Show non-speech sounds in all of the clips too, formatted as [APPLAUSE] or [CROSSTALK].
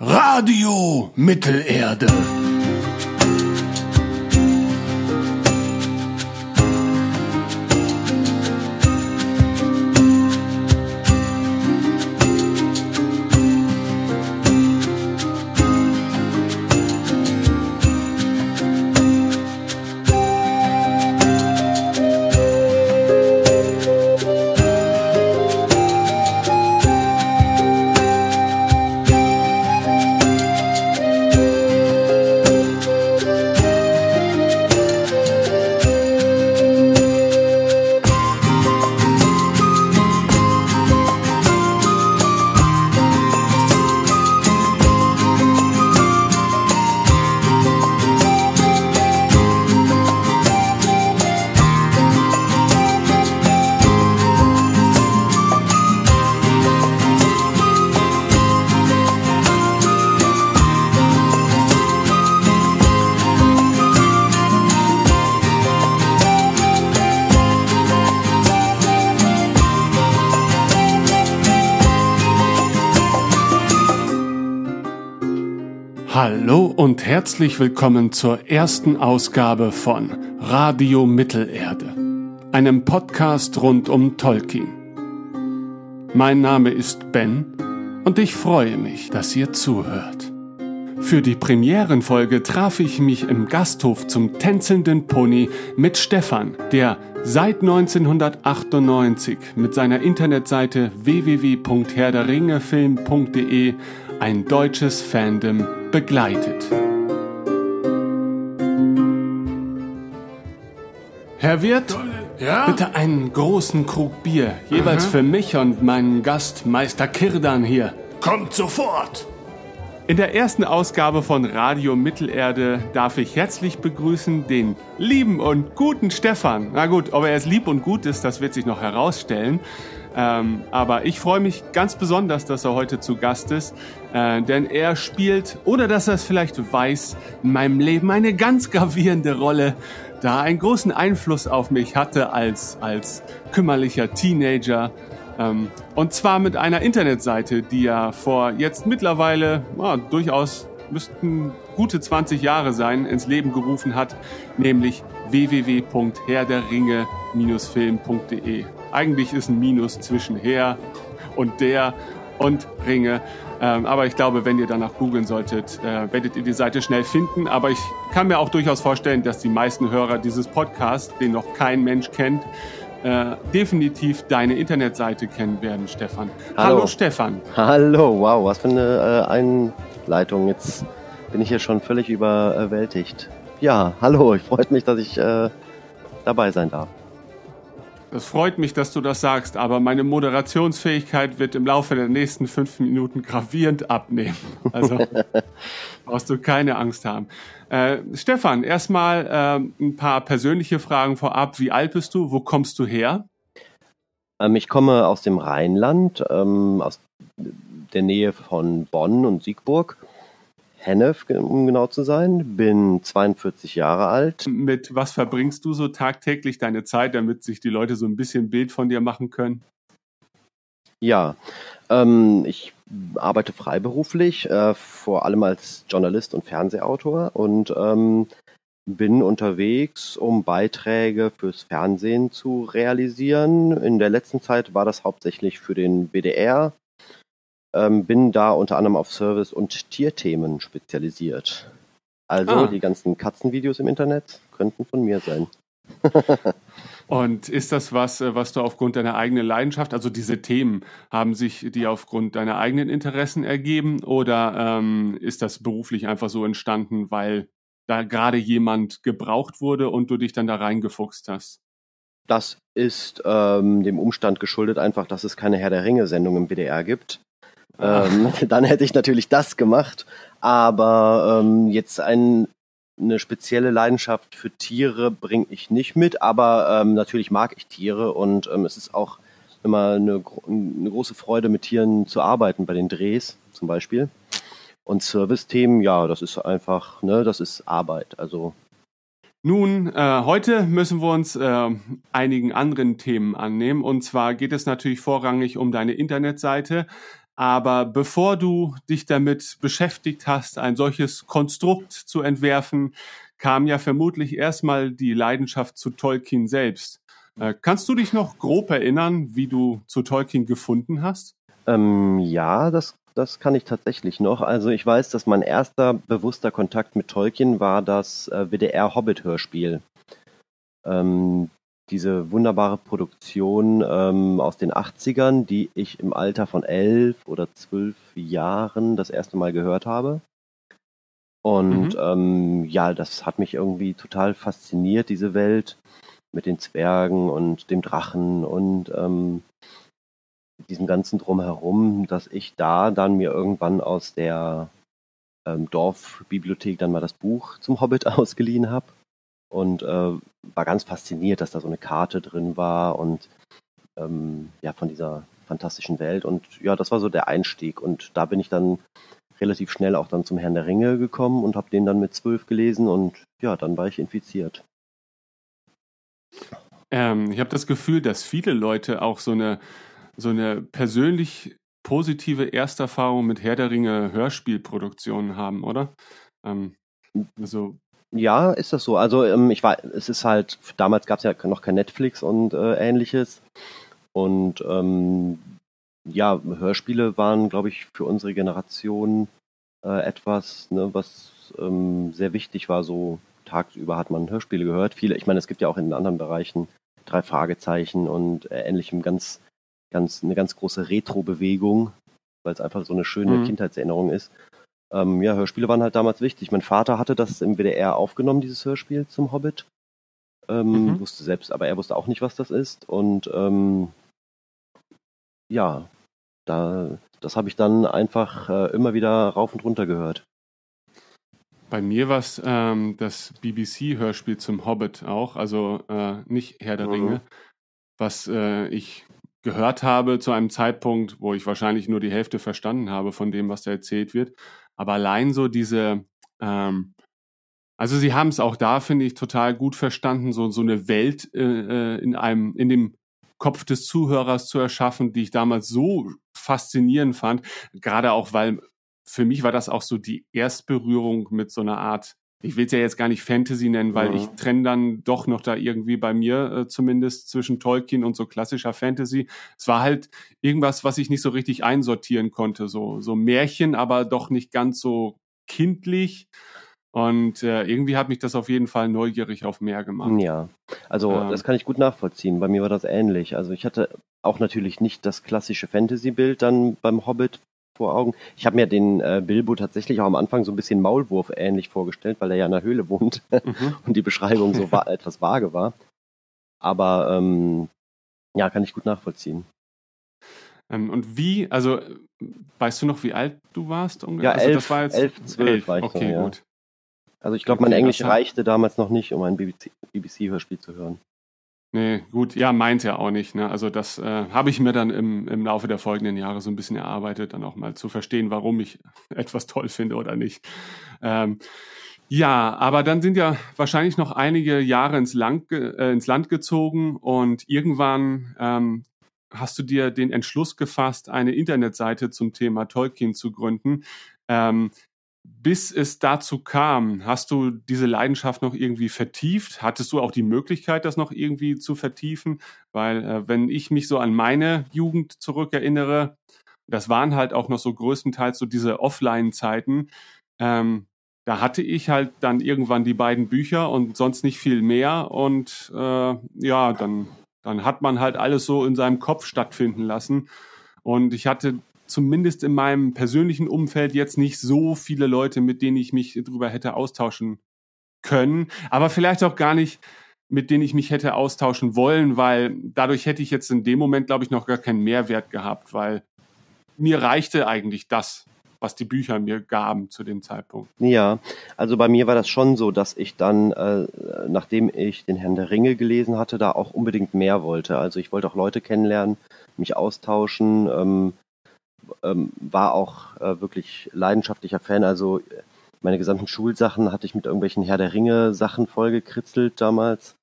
Radio Mittelerde. Herzlich willkommen zur ersten Ausgabe von Radio Mittelerde, einem Podcast rund um Tolkien. Mein Name ist Ben und ich freue mich, dass ihr zuhört. Für die Premierenfolge traf ich mich im Gasthof zum tänzelnden Pony mit Stefan, der seit 1998 mit seiner Internetseite www.herderringefilm.de ein deutsches Fandom begleitet. Herr Wirt, Ja? bitte einen großen Krug Bier, jeweils für mich und meinen Gast Meister Kirdan hier. Kommt sofort! In der ersten Ausgabe von Radio Mittelerde darf ich herzlich begrüßen den lieben und guten Stefan. Na gut, ob er jetzt lieb und gut ist, das wird sich noch herausstellen. Ähm, aber ich freue mich ganz besonders, dass er heute zu Gast ist, äh, denn er spielt, ohne dass er es vielleicht weiß, in meinem Leben eine ganz gravierende Rolle, da einen großen Einfluss auf mich hatte als, als kümmerlicher Teenager. Ähm, und zwar mit einer Internetseite, die er vor jetzt mittlerweile ja, durchaus müssten gute 20 Jahre sein, ins Leben gerufen hat, nämlich www.herderringe-film.de. Eigentlich ist ein Minus zwischen Herr und der und Ringe. Ähm, aber ich glaube, wenn ihr danach googeln solltet, äh, werdet ihr die Seite schnell finden. Aber ich kann mir auch durchaus vorstellen, dass die meisten Hörer dieses Podcasts, den noch kein Mensch kennt, äh, definitiv deine Internetseite kennen werden, Stefan. Hallo. Stefan. Hallo, wow, was für eine äh, Einleitung. Jetzt bin ich hier schon völlig überwältigt. Ja, hallo, ich freut mich, dass ich dabei sein darf. Das freut mich, dass du das sagst, aber meine Moderationsfähigkeit wird im Laufe der nächsten fünf Minuten gravierend abnehmen. Also [LAUGHS] brauchst du keine Angst haben. Äh, Stefan, erstmal äh, ein paar persönliche Fragen vorab. Wie alt bist du? Wo kommst du her? Ähm, ich komme aus dem Rheinland, ähm, aus der Nähe von Bonn und Siegburg. Hennef, um genau zu sein. Bin 42 Jahre alt. Mit was verbringst du so tagtäglich deine Zeit, damit sich die Leute so ein bisschen Bild von dir machen können? Ja, ähm, ich arbeite freiberuflich, äh, vor allem als Journalist und Fernsehautor und ähm, bin unterwegs, um Beiträge fürs Fernsehen zu realisieren. In der letzten Zeit war das hauptsächlich für den WDR. Ähm, bin da unter anderem auf Service- und Tierthemen spezialisiert. Also Ah. die ganzen Katzenvideos im Internet könnten von mir sein. [LAUGHS] Und ist das was, äh, was du aufgrund deiner eigenen Leidenschaft, also diese Themen, haben sich die aufgrund deiner eigenen Interessen ergeben oder ähm, ist das beruflich einfach so entstanden, weil da gerade jemand gebraucht wurde und du dich dann da reingefuchst hast? Das ist ähm, dem Umstand geschuldet einfach, dass es keine Herr der Ringe-Sendung im WDR gibt. Ähm, [LAUGHS] dann hätte ich natürlich das gemacht. Aber ähm, jetzt ein, eine spezielle Leidenschaft für Tiere bringe ich nicht mit. Aber ähm, natürlich mag ich Tiere und ähm, es ist auch immer eine, eine große Freude, mit Tieren zu arbeiten, bei den Drehs zum Beispiel. Und Service-Themen, ja, das ist einfach, ne, das ist Arbeit. Also Nun, äh, heute müssen wir uns äh, einigen anderen Themen annehmen. Und zwar geht es natürlich vorrangig um deine Internetseite. Aber bevor du dich damit beschäftigt hast, ein solches Konstrukt zu entwerfen, kam ja vermutlich erstmal die Leidenschaft zu Tolkien selbst. Äh, kannst du dich noch grob erinnern, wie du zu Tolkien gefunden hast? Ähm, ja, das, das kann ich tatsächlich noch. Also ich weiß, dass mein erster bewusster Kontakt mit Tolkien war das äh, WDR Hobbit-Hörspiel. Ähm, diese wunderbare Produktion ähm, aus den 80ern, die ich im Alter von elf oder zwölf Jahren das erste Mal gehört habe. Und mhm. ähm, ja, das hat mich irgendwie total fasziniert, diese Welt mit den Zwergen und dem Drachen und ähm, diesem ganzen Drumherum, dass ich da dann mir irgendwann aus der ähm, Dorfbibliothek dann mal das Buch zum Hobbit [LAUGHS] ausgeliehen habe und äh, war ganz fasziniert, dass da so eine Karte drin war und ähm, ja, von dieser fantastischen Welt. Und ja, das war so der Einstieg. Und da bin ich dann relativ schnell auch dann zum Herrn der Ringe gekommen und habe den dann mit zwölf gelesen und ja, dann war ich infiziert. Ähm, ich habe das Gefühl, dass viele Leute auch so eine, so eine persönlich positive Ersterfahrung mit Herr der Ringe Hörspielproduktionen haben, oder? Ähm, also ja, ist das so. Also ähm, ich war, es ist halt, damals gab es ja noch kein Netflix und äh, ähnliches. Und ähm, ja, Hörspiele waren, glaube ich, für unsere Generation äh, etwas, ne, was ähm, sehr wichtig war. So tagsüber hat man Hörspiele gehört. Viele, ich meine, es gibt ja auch in anderen Bereichen drei Fragezeichen und äh, ähnlichem ganz, ganz, eine ganz große Retro-Bewegung, weil es einfach so eine schöne mhm. Kindheitserinnerung ist. Ähm, ja, Hörspiele waren halt damals wichtig. Mein Vater hatte das im WDR aufgenommen, dieses Hörspiel zum Hobbit. Ähm, mhm. Wusste selbst, aber er wusste auch nicht, was das ist. Und ähm, ja, da, das habe ich dann einfach äh, immer wieder rauf und runter gehört. Bei mir war es ähm, das BBC-Hörspiel zum Hobbit auch, also äh, nicht Herr der mhm. Ringe, was äh, ich gehört habe zu einem Zeitpunkt, wo ich wahrscheinlich nur die Hälfte verstanden habe von dem, was da erzählt wird. Aber allein so diese, ähm, also sie haben es auch da, finde ich, total gut verstanden, so, so eine Welt äh, äh, in einem, in dem Kopf des Zuhörers zu erschaffen, die ich damals so faszinierend fand. Gerade auch, weil für mich war das auch so die Erstberührung mit so einer Art ich will es ja jetzt gar nicht Fantasy nennen, weil ja. ich trenne dann doch noch da irgendwie bei mir äh, zumindest zwischen Tolkien und so klassischer Fantasy. Es war halt irgendwas, was ich nicht so richtig einsortieren konnte. So, so Märchen, aber doch nicht ganz so kindlich. Und äh, irgendwie hat mich das auf jeden Fall neugierig auf mehr gemacht. Ja, also ähm, das kann ich gut nachvollziehen. Bei mir war das ähnlich. Also ich hatte auch natürlich nicht das klassische Fantasy-Bild dann beim Hobbit, vor Augen. Ich habe mir den äh, Bilbo tatsächlich auch am Anfang so ein bisschen Maulwurf ähnlich vorgestellt, weil er ja in der Höhle wohnt [LAUGHS] mhm. und die Beschreibung so war, [LAUGHS] etwas vage war. Aber ähm, ja, kann ich gut nachvollziehen. Ähm, und wie, also weißt du noch, wie alt du warst? Ungefähr? Ja, also, elf, war jetzt, elf, zwölf elf. war ich okay, so, ja. gut. Also ich glaube, mein Englisch reichte damals noch nicht, um ein BBC-Hörspiel zu hören. Nee, gut, ja, meint ja auch nicht. Ne? Also das äh, habe ich mir dann im, im Laufe der folgenden Jahre so ein bisschen erarbeitet, dann auch mal zu verstehen, warum ich [LAUGHS] etwas toll finde oder nicht. Ähm, ja, aber dann sind ja wahrscheinlich noch einige Jahre ins Land, äh, ins Land gezogen und irgendwann ähm, hast du dir den Entschluss gefasst, eine Internetseite zum Thema Tolkien zu gründen. Ähm, bis es dazu kam, hast du diese Leidenschaft noch irgendwie vertieft? Hattest du auch die Möglichkeit, das noch irgendwie zu vertiefen? Weil äh, wenn ich mich so an meine Jugend zurückerinnere, das waren halt auch noch so größtenteils so diese Offline-Zeiten. Ähm, da hatte ich halt dann irgendwann die beiden Bücher und sonst nicht viel mehr. Und äh, ja, dann, dann hat man halt alles so in seinem Kopf stattfinden lassen. Und ich hatte zumindest in meinem persönlichen Umfeld jetzt nicht so viele Leute, mit denen ich mich drüber hätte austauschen können, aber vielleicht auch gar nicht, mit denen ich mich hätte austauschen wollen, weil dadurch hätte ich jetzt in dem Moment, glaube ich, noch gar keinen Mehrwert gehabt, weil mir reichte eigentlich das, was die Bücher mir gaben zu dem Zeitpunkt. Ja, also bei mir war das schon so, dass ich dann, äh, nachdem ich den Herrn der Ringe gelesen hatte, da auch unbedingt mehr wollte. Also ich wollte auch Leute kennenlernen, mich austauschen, ähm, ähm, war auch äh, wirklich leidenschaftlicher Fan. Also meine gesamten Schulsachen hatte ich mit irgendwelchen Herr der Ringe Sachen vollgekritzelt damals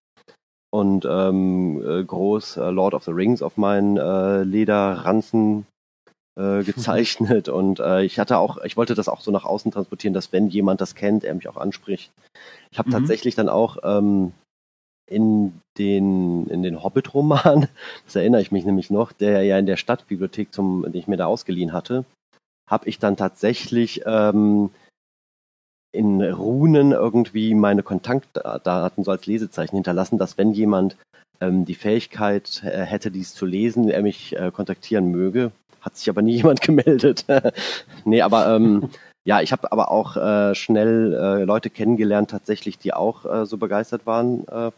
und ähm, äh, groß äh, Lord of the Rings auf meinen äh, Lederranzen äh, [LAUGHS] gezeichnet und äh, ich hatte auch, ich wollte das auch so nach außen transportieren, dass wenn jemand das kennt, er mich auch anspricht. Ich habe mhm. tatsächlich dann auch ähm, in den, in den Hobbit-Roman, [LAUGHS] das erinnere ich mich nämlich noch, der ja in der Stadtbibliothek, zum, den ich mir da ausgeliehen hatte, habe ich dann tatsächlich ähm, in Runen irgendwie meine Kontaktdaten so als Lesezeichen hinterlassen, dass wenn jemand ähm, die Fähigkeit äh, hätte, dies zu lesen, er mich äh, kontaktieren möge. Hat sich aber nie [LAUGHS] jemand gemeldet. [LAUGHS] nee, aber ähm, ja, ich habe aber auch äh, schnell äh, Leute kennengelernt, tatsächlich, die auch äh, so begeistert waren äh,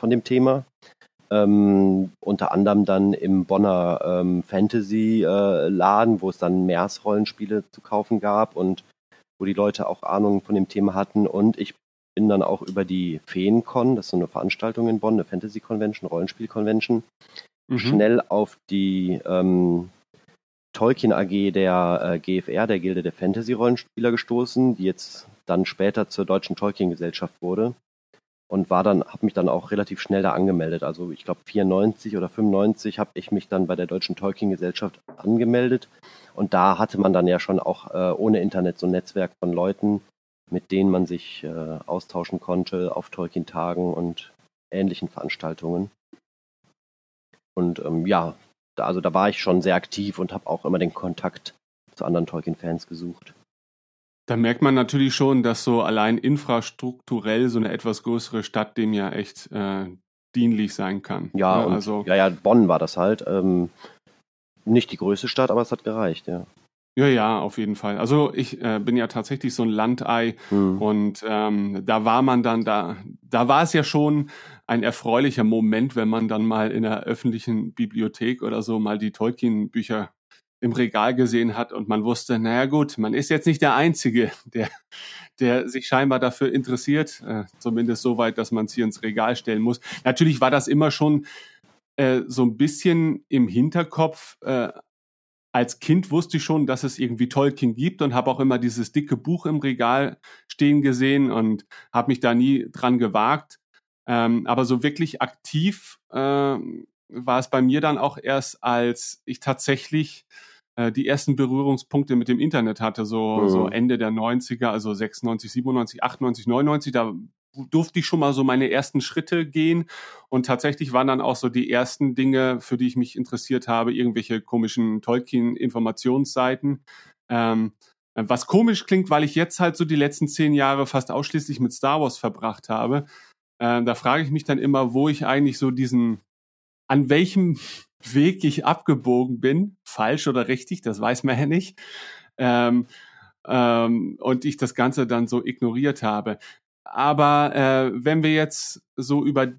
von dem Thema. Ähm, unter anderem dann im Bonner ähm, Fantasy-Laden, äh, wo es dann Meersrollenspiele zu kaufen gab und wo die Leute auch Ahnung von dem Thema hatten. Und ich bin dann auch über die Feencon, das ist so eine Veranstaltung in Bonn, eine Fantasy Convention, Rollenspiel Convention, mhm. schnell auf die ähm, Tolkien AG der äh, GFR, der Gilde der Fantasy-Rollenspieler, gestoßen, die jetzt dann später zur Deutschen Tolkien-Gesellschaft wurde und war dann, habe mich dann auch relativ schnell da angemeldet. Also ich glaube 94 oder 95 habe ich mich dann bei der Deutschen Tolkien-Gesellschaft angemeldet und da hatte man dann ja schon auch äh, ohne Internet so ein Netzwerk von Leuten, mit denen man sich äh, austauschen konnte auf Tolkien-Tagen und ähnlichen Veranstaltungen. Und ähm, ja, da, also da war ich schon sehr aktiv und habe auch immer den Kontakt zu anderen Tolkien-Fans gesucht. Da merkt man natürlich schon, dass so allein infrastrukturell so eine etwas größere Stadt dem ja echt äh, dienlich sein kann. Ja, ja, ne, also ja, ja, Bonn war das halt. Ähm, nicht die größte Stadt, aber es hat gereicht, ja. Ja, ja, auf jeden Fall. Also ich äh, bin ja tatsächlich so ein Landei mhm. und ähm, da war man dann da, da war es ja schon ein erfreulicher Moment, wenn man dann mal in der öffentlichen Bibliothek oder so mal die Tolkien-Bücher im Regal gesehen hat und man wusste, naja gut, man ist jetzt nicht der Einzige, [LAUGHS] der, der sich scheinbar dafür interessiert, äh, zumindest so weit, dass man es hier ins Regal stellen muss. Natürlich war das immer schon äh, so ein bisschen im Hinterkopf, äh, als Kind wusste ich schon, dass es irgendwie Tolkien gibt und habe auch immer dieses dicke Buch im Regal stehen gesehen und habe mich da nie dran gewagt. Ähm, aber so wirklich aktiv äh, war es bei mir dann auch erst, als ich tatsächlich äh, die ersten Berührungspunkte mit dem Internet hatte, so, mhm. so Ende der 90er, also 96, 97, 98, 99. Da durfte ich schon mal so meine ersten Schritte gehen und tatsächlich waren dann auch so die ersten Dinge, für die ich mich interessiert habe, irgendwelche komischen Tolkien-Informationsseiten. Ähm, was komisch klingt, weil ich jetzt halt so die letzten zehn Jahre fast ausschließlich mit Star Wars verbracht habe. Äh, da frage ich mich dann immer, wo ich eigentlich so diesen, an welchem Weg ich abgebogen bin, falsch oder richtig, das weiß man ja nicht. Ähm, ähm, und ich das Ganze dann so ignoriert habe. Aber äh, wenn wir jetzt so über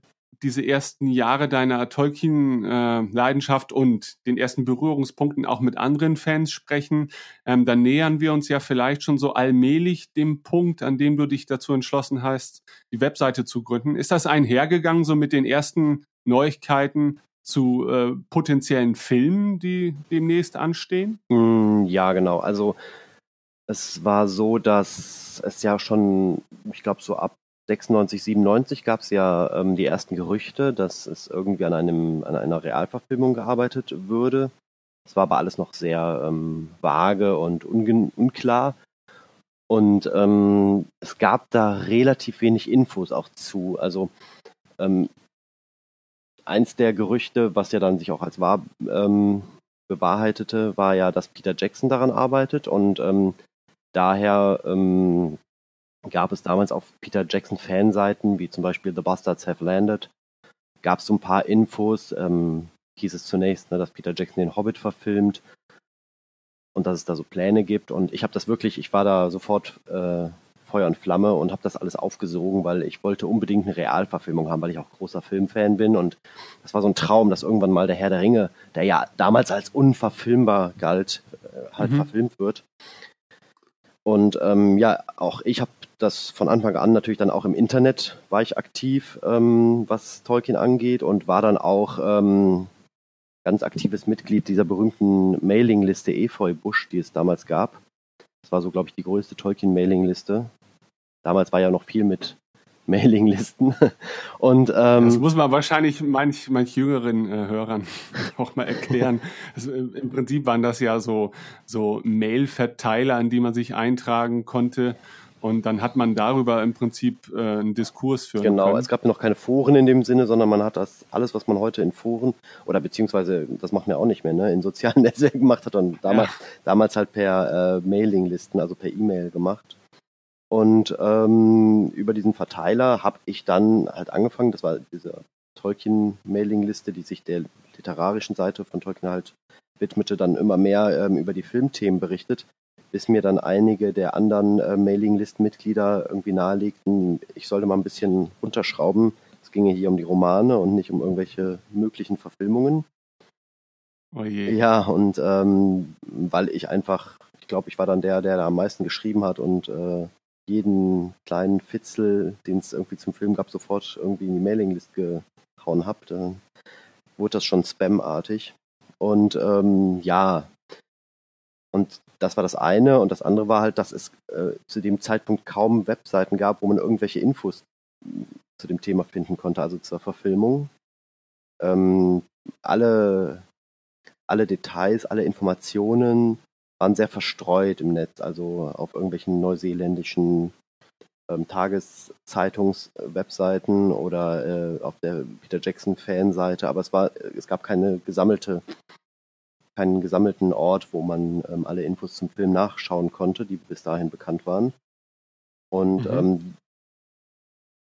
diese ersten Jahre deiner Tolkien-Leidenschaft äh, und den ersten Berührungspunkten auch mit anderen Fans sprechen, ähm, dann nähern wir uns ja vielleicht schon so allmählich dem Punkt, an dem du dich dazu entschlossen hast, die Webseite zu gründen. Ist das einhergegangen so mit den ersten Neuigkeiten zu äh, potenziellen Filmen, die demnächst anstehen? Mm, ja, genau. Also es war so, dass es ja schon, ich glaube, so ab 96, 97 gab es ja ähm, die ersten Gerüchte, dass es irgendwie an, einem, an einer Realverfilmung gearbeitet würde. Es war aber alles noch sehr ähm, vage und unklar. Und ähm, es gab da relativ wenig Infos auch zu. Also ähm, eins der Gerüchte, was ja dann sich auch als wahr ähm, bewahrheitete, war ja, dass Peter Jackson daran arbeitet und ähm, daher ähm, gab es damals auf Peter Jackson Fanseiten, wie zum Beispiel The Bastards Have Landed, gab es so ein paar Infos, ähm, hieß es zunächst, ne, dass Peter Jackson den Hobbit verfilmt und dass es da so Pläne gibt. Und ich habe das wirklich, ich war da sofort äh, Feuer und Flamme und habe das alles aufgesogen, weil ich wollte unbedingt eine Realverfilmung haben, weil ich auch großer Filmfan bin. Und das war so ein Traum, dass irgendwann mal der Herr der Ringe, der ja damals als unverfilmbar galt, äh, halt mhm. verfilmt wird. Und ähm, ja, auch ich habe das von Anfang an natürlich dann auch im Internet war ich aktiv, ähm, was Tolkien angeht und war dann auch ähm, ganz aktives Mitglied dieser berühmten Mailingliste Efeu Busch, die es damals gab. Das war so, glaube ich, die größte Tolkien-Mailingliste. Damals war ja noch viel mit [LAUGHS] Mailinglisten. Und ähm, das muss man wahrscheinlich manch, manch jüngeren äh, Hörern [LAUGHS] auch mal erklären. Äh, Im Prinzip waren das ja so, so Mail-Verteiler, an die man sich eintragen konnte. Und dann hat man darüber im Prinzip äh, einen Diskurs führen Genau, können. es gab noch keine Foren in dem Sinne, sondern man hat das alles, was man heute in Foren oder beziehungsweise das machen wir auch nicht mehr, ne, in sozialen [LAUGHS] Netzwerken gemacht hat und damals, ja. damals halt per äh, Mailinglisten, also per E-Mail gemacht. Und ähm, über diesen Verteiler habe ich dann halt angefangen, das war diese Tolkien-Mailingliste, die sich der literarischen Seite von Tolkien halt widmete, dann immer mehr ähm, über die Filmthemen berichtet bis mir dann einige der anderen äh, Mailinglist-Mitglieder irgendwie nahelegten, ich sollte mal ein bisschen runterschrauben. Es ginge hier um die Romane und nicht um irgendwelche möglichen Verfilmungen. Oh je. Ja, und ähm, weil ich einfach, ich glaube, ich war dann der, der da am meisten geschrieben hat und äh, jeden kleinen Fitzel, den es irgendwie zum Film gab, sofort irgendwie in die Mailinglist gehauen habe, dann wurde das schon spamartig. Und ähm, ja, und das war das eine. Und das andere war halt, dass es äh, zu dem Zeitpunkt kaum Webseiten gab, wo man irgendwelche Infos zu dem Thema finden konnte, also zur Verfilmung. Ähm, alle, alle Details, alle Informationen waren sehr verstreut im Netz, also auf irgendwelchen neuseeländischen ähm, Tageszeitungswebseiten oder äh, auf der Peter Jackson Fanseite, aber es war, es gab keine gesammelte keinen gesammelten Ort, wo man ähm, alle Infos zum Film nachschauen konnte, die bis dahin bekannt waren. Und mhm. ähm,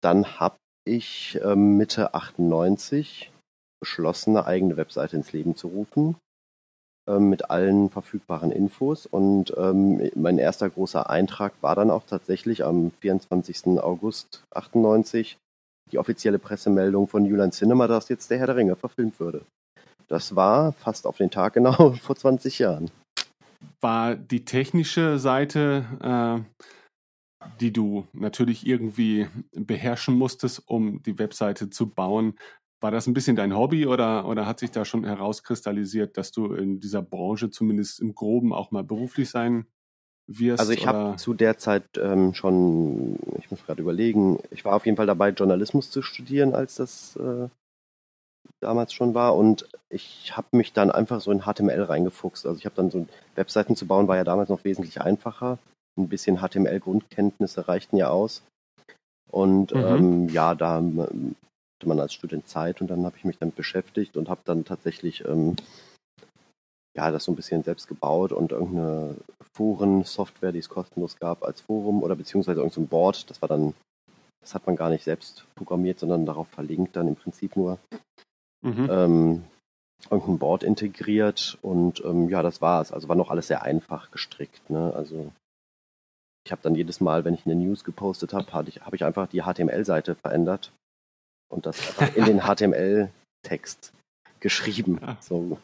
dann habe ich ähm, Mitte 98 beschlossen, eine eigene Webseite ins Leben zu rufen mit allen verfügbaren Infos. Und ähm, mein erster großer Eintrag war dann auch tatsächlich am 24. August 98 die offizielle Pressemeldung von Julian Cinema, dass jetzt der Herr der Ringe verfilmt würde. Das war fast auf den Tag genau [LAUGHS] vor 20 Jahren. War die technische Seite, äh, die du natürlich irgendwie beherrschen musstest, um die Webseite zu bauen, war das ein bisschen dein Hobby oder, oder hat sich da schon herauskristallisiert, dass du in dieser Branche zumindest im Groben auch mal beruflich sein wirst? Also ich habe zu der Zeit ähm, schon, ich muss gerade überlegen, ich war auf jeden Fall dabei, Journalismus zu studieren, als das äh, damals schon war und ich habe mich dann einfach so in HTML reingefuchst. Also ich habe dann so Webseiten zu bauen, war ja damals noch wesentlich einfacher. Ein bisschen HTML-Grundkenntnisse reichten ja aus. Und mhm. ähm, ja, da hatte man als Student Zeit und dann habe ich mich damit beschäftigt und habe dann tatsächlich ähm, ja, das so ein bisschen selbst gebaut und irgendeine Foren-Software, die es kostenlos gab, als Forum oder beziehungsweise irgendein Board. Das war dann, das hat man gar nicht selbst programmiert, sondern darauf verlinkt dann im Prinzip nur mhm. ähm, irgendein Board integriert und ähm, ja, das war's. Also war noch alles sehr einfach gestrickt. Ne? Also ich habe dann jedes Mal, wenn ich eine News gepostet habe, habe ich, hab ich einfach die HTML-Seite verändert und das einfach in den [LAUGHS] HTML-Text geschrieben. Ja. So,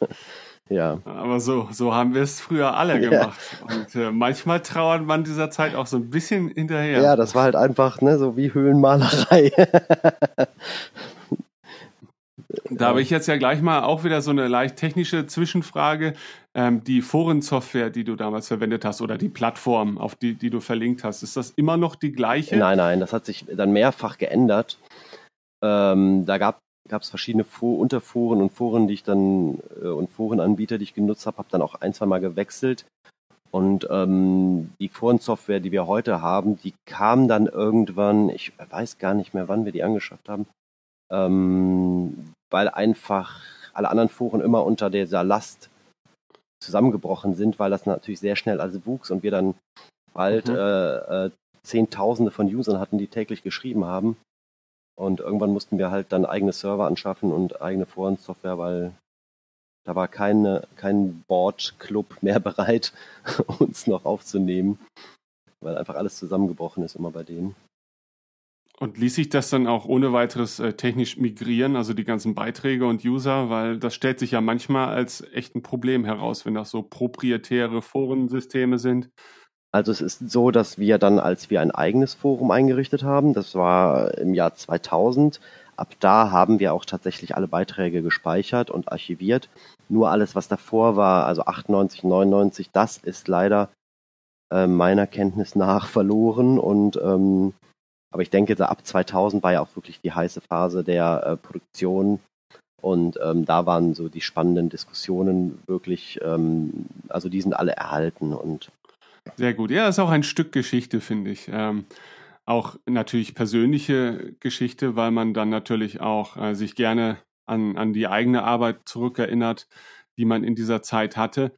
ja. Aber so, so haben wir es früher alle gemacht. Ja. Und äh, manchmal trauert man dieser Zeit auch so ein bisschen hinterher. Ja, das war halt einfach ne, so wie Höhlenmalerei. Da habe ich jetzt ja gleich mal auch wieder so eine leicht technische Zwischenfrage. Ähm, die Forensoftware, die du damals verwendet hast, oder die Plattform, auf die, die du verlinkt hast, ist das immer noch die gleiche? Nein, nein, das hat sich dann mehrfach geändert. Ähm, da gab es verschiedene For Unterforen und Foren, die ich dann äh, und Forenanbieter, die ich genutzt habe, habe dann auch ein, zwei Mal gewechselt. Und ähm, die Forensoftware, die wir heute haben, die kam dann irgendwann, ich weiß gar nicht mehr, wann wir die angeschafft haben, ähm, weil einfach alle anderen Foren immer unter dieser Last zusammengebrochen sind, weil das natürlich sehr schnell also wuchs und wir dann bald mhm. äh, äh, Zehntausende von Usern hatten, die täglich geschrieben haben. Und irgendwann mussten wir halt dann eigene Server anschaffen und eigene Forensoftware, weil da war keine, kein Board-Club [LAUGHS] mehr bereit, [LAUGHS] uns noch aufzunehmen, weil einfach alles zusammengebrochen ist immer bei denen. Und ließ sich das dann auch ohne weiteres äh, technisch migrieren, also die ganzen Beiträge und User, weil das stellt sich ja manchmal als echt ein Problem heraus, wenn das so proprietäre Forensysteme sind. Also es ist so, dass wir dann, als wir ein eigenes Forum eingerichtet haben, das war im Jahr 2000, ab da haben wir auch tatsächlich alle Beiträge gespeichert und archiviert. Nur alles, was davor war, also 98, 99, das ist leider äh, meiner Kenntnis nach [LAUGHS] verloren und ähm, Aber ich denke, ab 2000 war ja auch wirklich die heiße Phase der äh, Produktion und ähm, da waren so die spannenden Diskussionen wirklich, ähm, also die sind alle erhalten und sehr gut. Ja, ist auch ein Stück Geschichte, finde ich. Ähm, auch natürlich persönliche Geschichte, weil man dann natürlich auch äh, sich gerne an, an die eigene Arbeit zurückerinnert, die man in dieser Zeit hatte.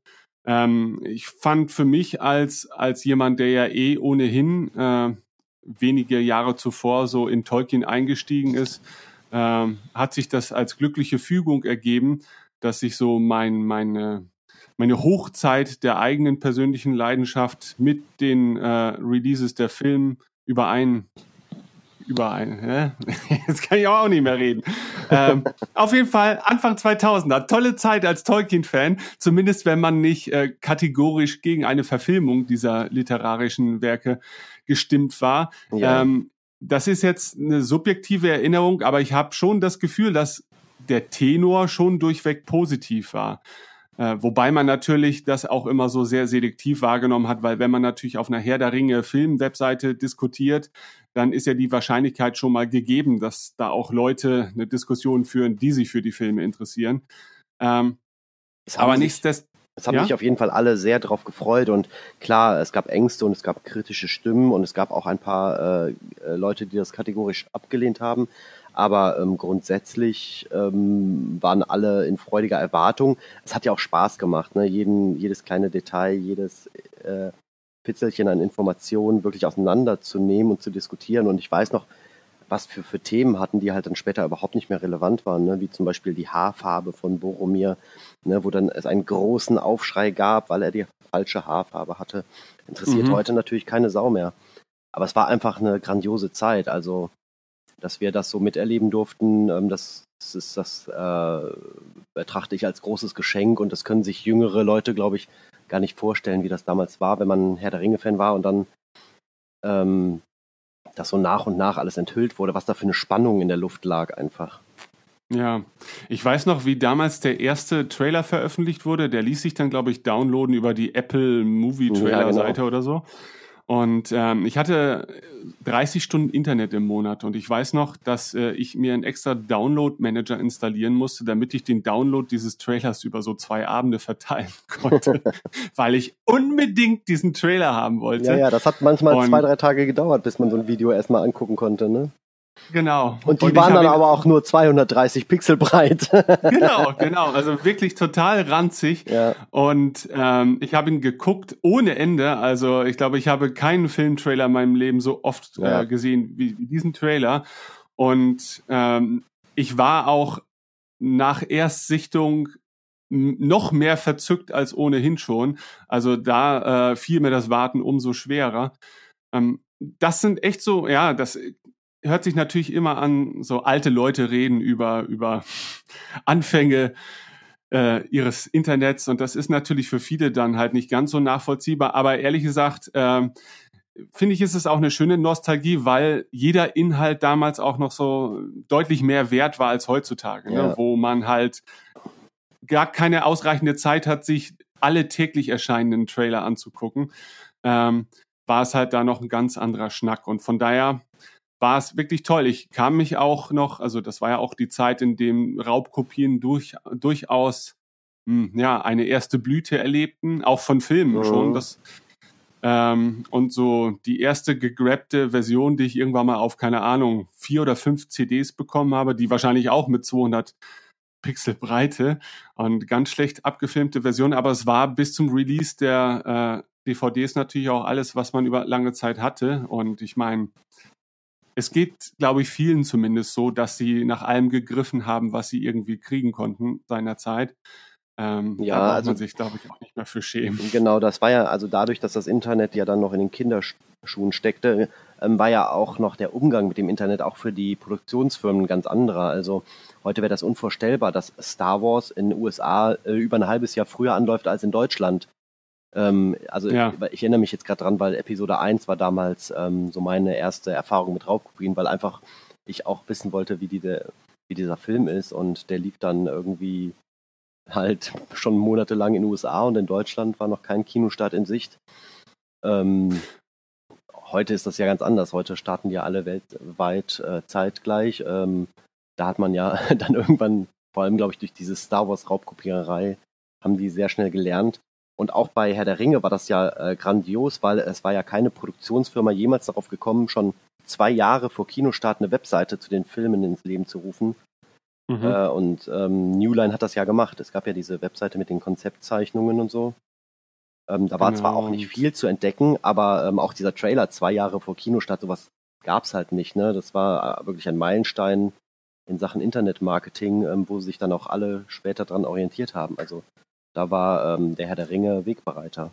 Ähm, ich fand für mich als, als jemand, der ja eh ohnehin äh, wenige Jahre zuvor so in Tolkien eingestiegen ist, äh, hat sich das als glückliche Fügung ergeben, dass ich so mein, meine, meine Hochzeit der eigenen persönlichen Leidenschaft mit den äh, Releases der Film überein überein. Hä? [LAUGHS] Jetzt kann ich auch nicht mehr reden. ähm, auf jeden Fall Anfang 2000er. Tolle Zeit als Tolkien-Fan. Zumindest wenn man nicht äh, kategorisch gegen eine Verfilmung dieser literarischen Werke gestimmt war. Ja. Ähm, das ist jetzt eine subjektive Erinnerung, aber ich habe schon das Gefühl, dass der Tenor schon durchweg positiv war. Äh, wobei man natürlich das auch immer so sehr selektiv wahrgenommen hat, weil wenn man natürlich auf einer Herr der Ringe Film-Webseite diskutiert, dann ist ja die Wahrscheinlichkeit schon mal gegeben, dass da auch Leute eine Diskussion führen, die sich für die Filme interessieren. Ähm, aber nichtsdestotrotz. Es haben ja? sich auf jeden Fall alle sehr drauf gefreut und klar, es gab Ängste und es gab kritische Stimmen und es gab auch ein paar äh, Leute, die das kategorisch abgelehnt haben. Aber ähm, grundsätzlich ähm, waren alle in freudiger Erwartung. Es hat ja auch Spaß gemacht, ne? Jeden, jedes kleine Detail, jedes äh, Pitzelchen an Informationen wirklich auseinanderzunehmen und zu diskutieren. Und ich weiß noch, was für, für Themen hatten, die halt dann später überhaupt nicht mehr relevant waren, ne? wie zum Beispiel die Haarfarbe von Boromir, ne? wo dann es einen großen Aufschrei gab, weil er die falsche Haarfarbe hatte. Interessiert mhm. heute natürlich keine Sau mehr. Aber es war einfach eine grandiose Zeit. Also, dass wir das so miterleben durften, ähm, das, das ist das äh, betrachte ich als großes Geschenk und das können sich jüngere Leute, glaube ich, gar nicht vorstellen, wie das damals war, wenn man Herr der Ringe-Fan war und dann ähm, dass so nach und nach alles enthüllt wurde, was da für eine Spannung in der Luft lag einfach. Ja, ich weiß noch, wie damals der erste Trailer veröffentlicht wurde. Der ließ sich dann, glaube ich, downloaden über die Apple Movie Trailer Seite ja, genau. oder so. Und ähm, ich hatte 30 Stunden Internet im Monat und ich weiß noch, dass äh, ich mir einen extra Download-Manager installieren musste, damit ich den Download dieses Trailers über so zwei Abende verteilen [LAUGHS] konnte, [LAUGHS] weil ich unbedingt diesen Trailer haben wollte. Ja, ja, das hat manchmal und zwei, drei Tage gedauert, bis man so ein Video erstmal angucken konnte, ne? Genau. Und die und waren dann aber auch nur 230 Pixel breit. [LAUGHS] genau, [LAUGHS] genau. Also wirklich total ranzig. Ja. Und ähm, ich habe ihn geguckt ohne Ende. Also ich glaube, ich habe keinen Filmtrailer in meinem Leben so oft äh, ja. äh, gesehen wie, wie, diesen Trailer. Und ähm, ich war auch nach Erstsichtung noch mehr verzückt als ohnehin schon. Also da äh, fiel mir das Warten umso schwerer. Ähm, das sind echt so, ja, das hört sich natürlich immer an, so alte Leute reden über, über Anfänge äh, ihres Internets und das ist natürlich für viele dann halt nicht ganz so nachvollziehbar, aber ehrlich gesagt, äh, finde ich, ist es auch eine schöne Nostalgie, weil jeder Inhalt damals auch noch so deutlich mehr wert war als heutzutage, ne? ja. ne? wo man halt gar keine ausreichende Zeit hat, sich alle täglich erscheinenden Trailer anzugucken, ähm, war es halt da noch ein ganz anderer Schnack. Und von daher war es wirklich toll. Ich kam mich auch noch, also das war ja auch die Zeit, in dem Raubkopien durch, durchaus mh, hm, ja eine erste Blüte erlebten, auch von Filmen mhm. schon. Das, ähm, und so die erste gegrabte Version, die ich irgendwann mal auf, keine Ahnung, vier oder fünf CDs bekommen habe, die wahrscheinlich auch mit 200 Pixel Breite und ganz schlecht abgefilmte Version, aber es war bis zum Release der äh, DVDs natürlich auch alles, was man über lange Zeit hatte. Und ich meine, es geht, glaube ich, vielen zumindest so, dass sie nach allem gegriffen haben, was sie irgendwie kriegen konnten seinerzeit. Ähm, ja, da also, man sich, glaube ich, auch nicht mehr für schämen. Genau, das war ja, also dadurch, dass das Internet ja dann noch in den Kinderschuhen steckte, ähm, war ja auch noch der Umgang mit dem Internet auch für die Produktionsfirmen ganz anderer. Also heute wäre das unvorstellbar, dass Star Wars in den USA äh, über ein halbes Jahr früher anläuft als in Deutschland. Ähm, also ja. ich, ich, erinnere mich jetzt gerade dran, weil Episode 1 war damals ähm, so meine erste Erfahrung mit Raubkopien, weil einfach ich auch wissen wollte, wie, die, wie dieser Film ist und der lief dann irgendwie halt [LAUGHS] schon monatelang in den USA und in Deutschland war noch kein Kinostart in Sicht. Ähm, heute ist das ja ganz anders. Heute starten ja alle weltweit äh, zeitgleich. Ähm, da hat man ja [LAUGHS] dann irgendwann, vor allem glaube ich durch diese Star Wars Raubkopiererei, haben die sehr schnell gelernt. Und auch bei Herr der Ringe war das ja äh, grandios, weil es war ja keine Produktionsfirma jemals darauf gekommen, schon zwei Jahre vor Kinostart eine Webseite zu den Filmen ins Leben zu rufen. Mhm. Äh, und ähm, New Line hat das ja gemacht. Es gab ja diese Webseite mit den Konzeptzeichnungen und so. Ähm, da war genau. zwar auch nicht viel zu entdecken, aber ähm, auch dieser Trailer zwei Jahre vor Kinostart, sowas gab es halt nicht. Ne? Das war äh, wirklich ein Meilenstein in Sachen Internetmarketing, ähm, wo sich dann auch alle später dran orientiert haben. Also da war ähm, der Herr der Ringe Wegbereiter.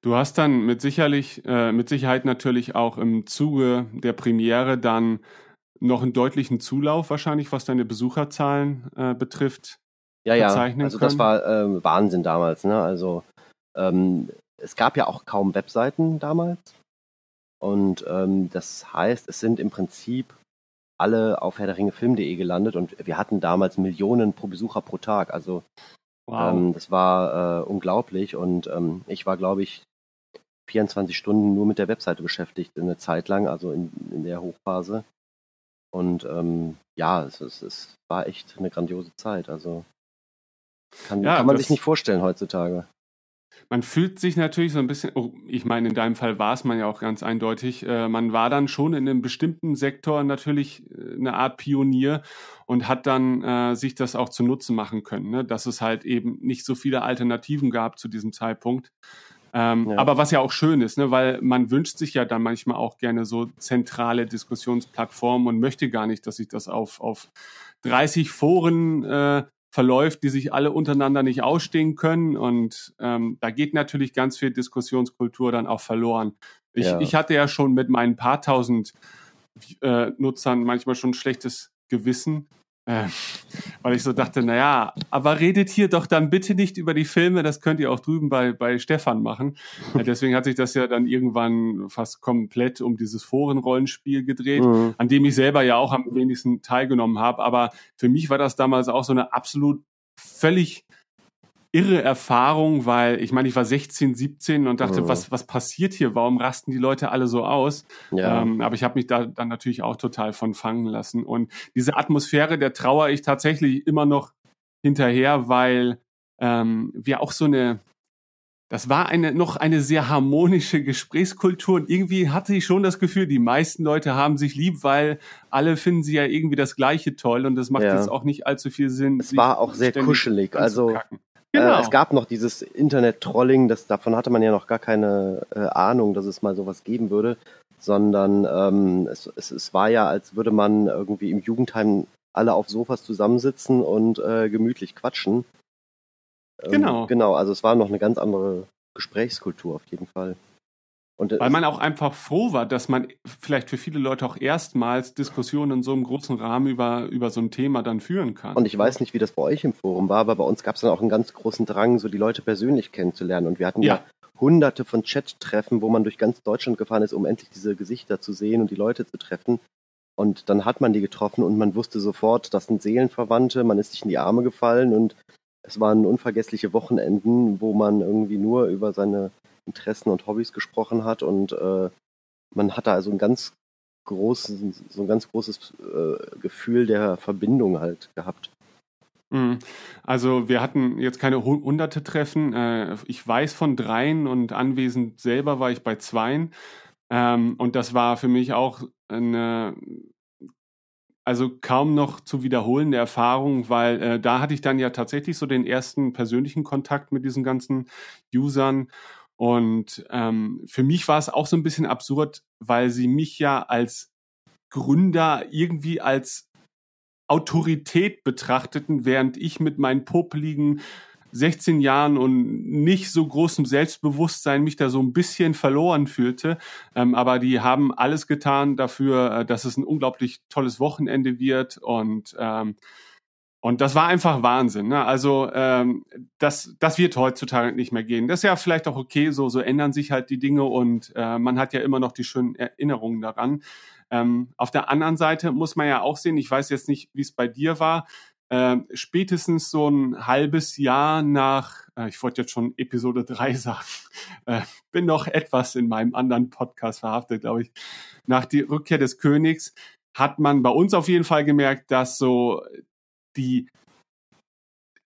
Du hast dann mit sicherlich, äh, mit Sicherheit natürlich auch im Zuge der Premiere dann noch einen deutlichen Zulauf wahrscheinlich, was deine Besucherzahlen äh, betrifft. Ja, ja. Also das war äh, Wahnsinn damals. Ne? Also ähm, es gab ja auch kaum Webseiten damals. Und ähm, das heißt, es sind im Prinzip alle auf herderringefilm.de gelandet und wir hatten damals Millionen pro Besucher pro Tag. Also wow. ähm, das war äh, unglaublich und ähm, ich war, glaube ich, 24 Stunden nur mit der Webseite beschäftigt, eine Zeit lang, also in, in der Hochphase. Und ähm, ja, es, es, es war echt eine grandiose Zeit. Also kann, ja, kann man sich nicht vorstellen heutzutage man fühlt sich natürlich so ein bisschen, oh, ich meine, in deinem Fall war es man ja auch ganz eindeutig, äh, man war dann schon in einem bestimmten Sektor natürlich äh, eine Art Pionier und hat dann äh, sich das auch zu Nutzen machen können, ne? dass es halt eben nicht so viele Alternativen gab zu diesem Zeitpunkt. Ähm, ja. Aber was ja auch schön ist, ne? weil man wünscht sich ja dann manchmal auch gerne so zentrale Diskussionsplattformen und möchte gar nicht, dass sich das auf, auf 30 Foren äh, verläuft, die sich alle untereinander nicht ausstehen können. Und ähm, da geht natürlich ganz viel Diskussionskultur dann auch verloren. Ich, ja. ich hatte ja schon mit meinen paar tausend äh, Nutzern manchmal schon ein schlechtes Gewissen, äh, weil ich so dachte, naja, aber redet hier doch dann bitte nicht über die Filme, das könnt ihr auch drüben bei, bei Stefan machen. Äh, deswegen hat sich das ja dann irgendwann fast komplett um dieses Forenrollenspiel gedreht, mhm. an dem ich selber ja auch am wenigsten teilgenommen habe. Aber für mich war das damals auch so eine absolut völlig irre Erfahrung, weil ich meine, ich war 16, 17 und dachte, mhm. was, was passiert hier? Warum rasten die Leute alle so aus? Ja. Ähm, aber ich habe mich da dann natürlich auch total von fangen lassen. Und diese Atmosphäre, der trauere ich tatsächlich immer noch hinterher, weil ähm, wir auch so eine, das war eine noch eine sehr harmonische Gesprächskultur und irgendwie hatte ich schon das Gefühl, die meisten Leute haben sich lieb, weil alle finden sie ja irgendwie das Gleiche toll und das macht ja. jetzt auch nicht allzu viel Sinn. Es war auch sehr kuschelig, also Genau. Äh, es gab noch dieses Internet-Trolling, davon hatte man ja noch gar keine äh, Ahnung, dass es mal sowas geben würde, sondern ähm, es, es, es war ja, als würde man irgendwie im Jugendheim alle auf Sofas zusammensitzen und äh, gemütlich quatschen. Ähm, genau. Genau, also es war noch eine ganz andere Gesprächskultur auf jeden Fall. Und Weil man auch einfach froh war, dass man vielleicht für viele Leute auch erstmals Diskussionen in so einem großen Rahmen über, über so ein Thema dann führen kann. Und ich weiß nicht, wie das bei euch im Forum war, aber bei uns gab es dann auch einen ganz großen Drang, so die Leute persönlich kennenzulernen. Und wir hatten ja, ja hunderte von Chat-Treffen, wo man durch ganz Deutschland gefahren ist, um endlich diese Gesichter zu sehen und die Leute zu treffen. Und dann hat man die getroffen und man wusste sofort, das sind Seelenverwandte, man ist sich in die Arme gefallen und es waren unvergessliche Wochenenden, wo man irgendwie nur über seine Interessen und Hobbys gesprochen hat und äh, man hatte also ein ganz großes, so ein ganz großes äh, Gefühl der Verbindung halt gehabt. Mhm. Also wir hatten jetzt keine hunderte Treffen. Äh, ich weiß von dreien und anwesend selber war ich bei zweien. Ähm, und das war für mich auch eine, also kaum noch zu wiederholende Erfahrung, weil äh, da hatte ich dann ja tatsächlich so den ersten persönlichen Kontakt mit diesen ganzen Usern und ähm, für mich war es auch so ein bisschen absurd, weil sie mich ja als Gründer irgendwie als Autorität betrachteten, während ich mit meinen popeligen 16 Jahren und nicht so großem Selbstbewusstsein mich da so ein bisschen verloren fühlte. Ähm, aber die haben alles getan dafür, äh, dass es ein unglaublich tolles Wochenende wird und ähm, und das war einfach Wahnsinn. Ne? Also ähm, das, das wird heutzutage nicht mehr gehen. Das ist ja vielleicht auch okay, so, so ändern sich halt die Dinge und äh, man hat ja immer noch die schönen Erinnerungen daran. Ähm, auf der anderen Seite muss man ja auch sehen, ich weiß jetzt nicht, wie es bei dir war, äh, spätestens so ein halbes Jahr nach, äh, ich wollte jetzt schon Episode 3 [LAUGHS] sagen, äh, bin noch etwas in meinem anderen Podcast verhaftet, glaube ich, nach die Rückkehr des Königs hat man bei uns auf jeden Fall gemerkt, dass so die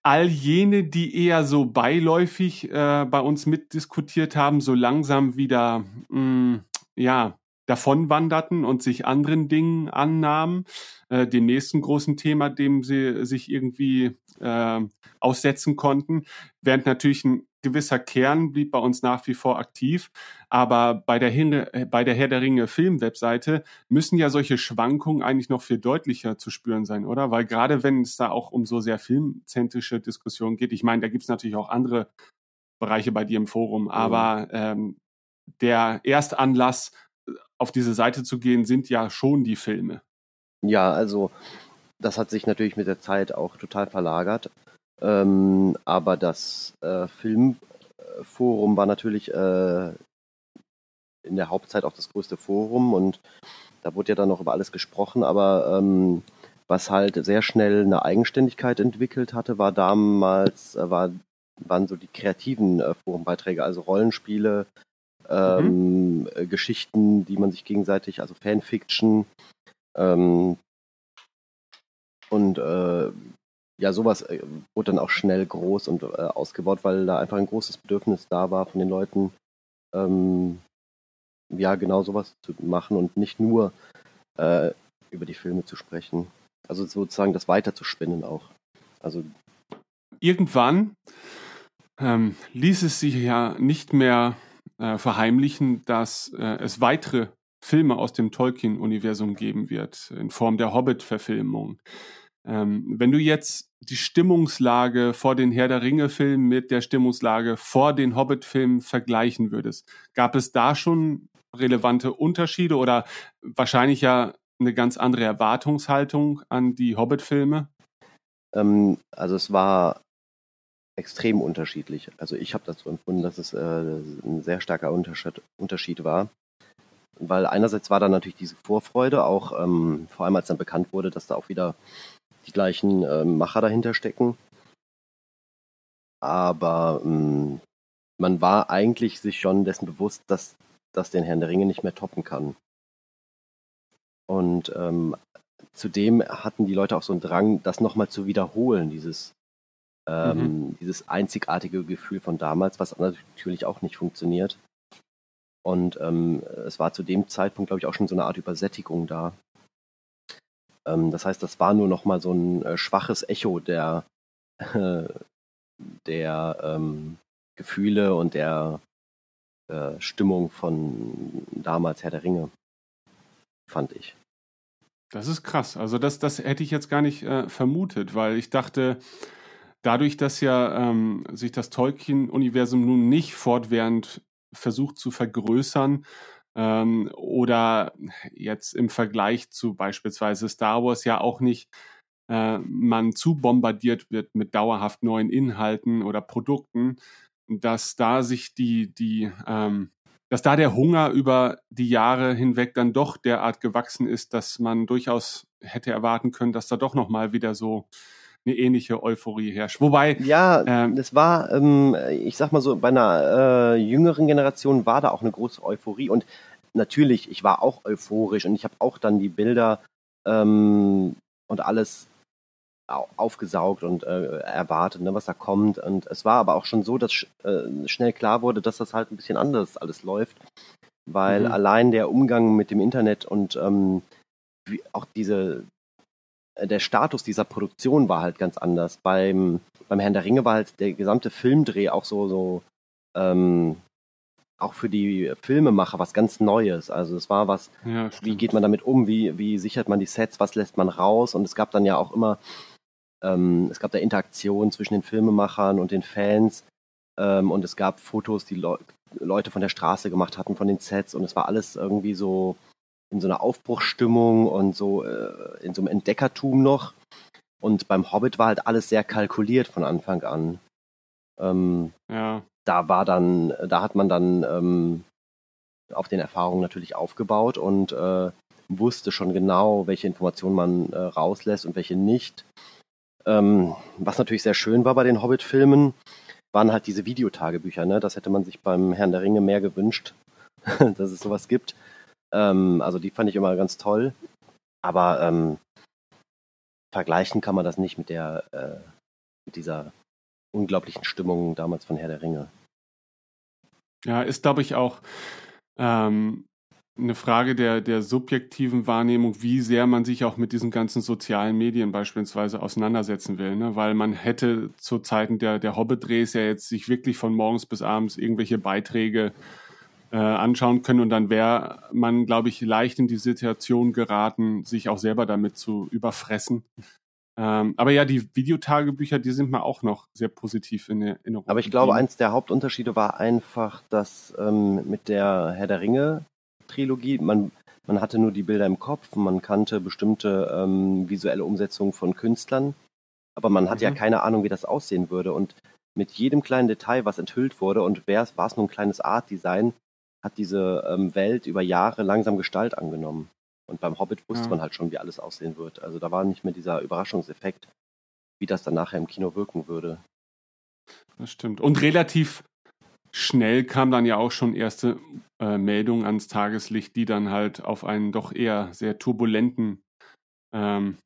all jene, die eher so beiläufig äh, bei uns mitdiskutiert haben, so langsam wieder mh, mm, ja davonwanderten und sich anderen Dingen annahmen, äh, dem nächsten großen Thema, dem sie sich irgendwie äh, aussetzen konnten, während natürlich ein gewisser Kern blieb bei uns nach wie vor aktiv. Aber bei der, Hin äh, bei der Herr der Ringe Filmwebseite müssen ja solche Schwankungen eigentlich noch viel deutlicher zu spüren sein, oder? Weil gerade wenn es da auch um so sehr filmzentrische Diskussionen geht, ich meine, da gibt es natürlich auch andere Bereiche bei dir im Forum, aber ähm, der Erstanlass, auf diese Seite zu gehen, sind ja schon die Filme. Ja, also das hat sich natürlich mit der Zeit auch total verlagert. Ähm, aber das äh, Filmforum war natürlich äh, in der Hauptzeit auch das größte Forum und da wurde ja dann noch über alles gesprochen, aber ähm, was halt sehr schnell eine Eigenständigkeit entwickelt hatte, war damals, äh, war, waren so die kreativen äh, Forumbeiträge, also Rollenspiele, ähm, mhm. Äh, Geschichten, die man sich gegenseitig, also Fanfiction ähm, und äh, ja, sowas äh, wurde dann auch schnell groß und äh, ausgebaut, weil da einfach ein großes Bedürfnis da war von den Leuten, ähm, ja, genau sowas zu machen und nicht nur äh, über die Filme zu sprechen. Also sozusagen das weiterzuspinnen auch. Also irgendwann ähm, ließ es sich ja nicht mehr äh, verheimlichen, dass äh, es weitere Filme aus dem Tolkien-Universum geben wird, in Form der Hobbit-Verfilmung. Ähm, wenn du jetzt die Stimmungslage vor den Herr der Ringe-Filmen mit der Stimmungslage vor den Hobbit-Filmen vergleichen würdest, gab es da schon relevante Unterschiede oder wahrscheinlich ja eine ganz andere Erwartungshaltung an die Hobbit-Filme? Ähm, also es war extrem unterschiedlich. Also ich habe dazu empfunden, dass es äh, ein sehr starker Unterschied, Unterschied war. Weil einerseits war da natürlich diese Vorfreude, auch ähm, vor allem als dann bekannt wurde, dass da auch wieder die gleichen äh, Macher dahinter stecken. Aber ähm, man war eigentlich sich schon dessen bewusst, dass das den Herrn der Ringe nicht mehr toppen kann. Und ähm, zudem hatten die Leute auch so einen Drang, das nochmal zu wiederholen, dieses, ähm, mhm. dieses einzigartige Gefühl von damals, was natürlich auch nicht funktioniert. Und ähm, es war zu dem Zeitpunkt, glaube ich, auch schon so eine Art Übersättigung da. Ähm, das heißt, das war nur noch mal so ein äh, schwaches Echo der, äh, der ähm, Gefühle und der äh, Stimmung von damals Herr der Ringe, fand ich. Das ist krass. Also das, das hätte ich jetzt gar nicht äh, vermutet, weil ich dachte, dadurch, dass ja ähm, sich das Tolkien-Universum nun nicht fortwährend versucht zu vergrößern, ähm, oder jetzt im Vergleich zu beispielsweise Star Wars ja auch nicht äh, man zu bombardiert wird mit dauerhaft neuen Inhalten oder Produkten, dass da sich die, die, ähm, dass da der Hunger über die Jahre hinweg dann doch derart gewachsen ist, dass man durchaus hätte erwarten können, dass da doch nochmal wieder so eine ähnliche Euphorie herrscht. Wobei. Ja, ähm, das war, ähm, ich sag mal so, bei einer äh, jüngeren Generation war da auch eine große Euphorie und natürlich, ich war auch euphorisch und ich habe auch dann die Bilder ähm, und alles aufgesaugt und äh, erwartet, ne, was da kommt. Und es war aber auch schon so, dass äh, schnell klar wurde, dass das halt ein bisschen anders alles läuft, weil mhm. allein der Umgang mit dem Internet und ähm, wie, auch diese der Status dieser Produktion war halt ganz anders. Beim, beim Herrn der Ringe war halt der gesamte Filmdreh auch so, so ähm, auch für die Filmemacher was ganz Neues. Also es war was, ja, wie geht man damit um, wie, wie sichert man die Sets, was lässt man raus? Und es gab dann ja auch immer, ähm, es gab da Interaktion zwischen den Filmemachern und den Fans. Ähm, und es gab Fotos, die Le Leute von der Straße gemacht hatten von den Sets. Und es war alles irgendwie so in so einer Aufbruchsstimmung und so äh, in so einem Entdeckertum noch. Und beim Hobbit war halt alles sehr kalkuliert von Anfang an. Ähm, ja. Da war dann, da hat man dann ähm, auf den Erfahrungen natürlich aufgebaut und äh, wusste schon genau, welche Informationen man äh, rauslässt und welche nicht. Ähm, was natürlich sehr schön war bei den Hobbit-Filmen, waren halt diese Videotagebücher. Ne? Das hätte man sich beim Herrn der Ringe mehr gewünscht, [LAUGHS] dass es sowas gibt. Ähm, also die fand ich immer ganz toll. Aber ähm, vergleichen kann man das nicht mit der äh, mit dieser unglaublichen Stimmung damals von Herr der Ringe. Ja, ist, glaube ich, auch ähm, eine Frage der, der subjektiven Wahrnehmung, wie sehr man sich auch mit diesen ganzen sozialen Medien beispielsweise auseinandersetzen will. Ne? Weil man hätte zu Zeiten der, der Hobbit-Drehs ja jetzt sich wirklich von morgens bis abends irgendwelche Beiträge äh, anschauen können und dann wäre man, glaube ich, leicht in die Situation geraten, sich auch selber damit zu überfressen. Ähm, aber ja, die Videotagebücher, die sind mir auch noch sehr positiv in Erinnerung. Aber ich glaube, eins der Hauptunterschiede war einfach, dass ähm, mit der Herr der Ringe Trilogie, man, man hatte nur die Bilder im Kopf, man kannte bestimmte ähm, visuelle Umsetzungen von Künstlern, aber man hatte mhm. ja keine Ahnung, wie das aussehen würde. Und mit jedem kleinen Detail, was enthüllt wurde, und war es nur ein kleines Art-Design, hat diese ähm, Welt über Jahre langsam Gestalt angenommen. Und beim Hobbit wusste ja. man halt schon, wie alles aussehen wird. Also da war nicht mehr dieser Überraschungseffekt, wie das dann nachher im Kino wirken würde. Das stimmt. Und relativ schnell kam dann ja auch schon erste äh, Meldungen ans Tageslicht, die dann halt auf einen doch eher sehr turbulenten ähm,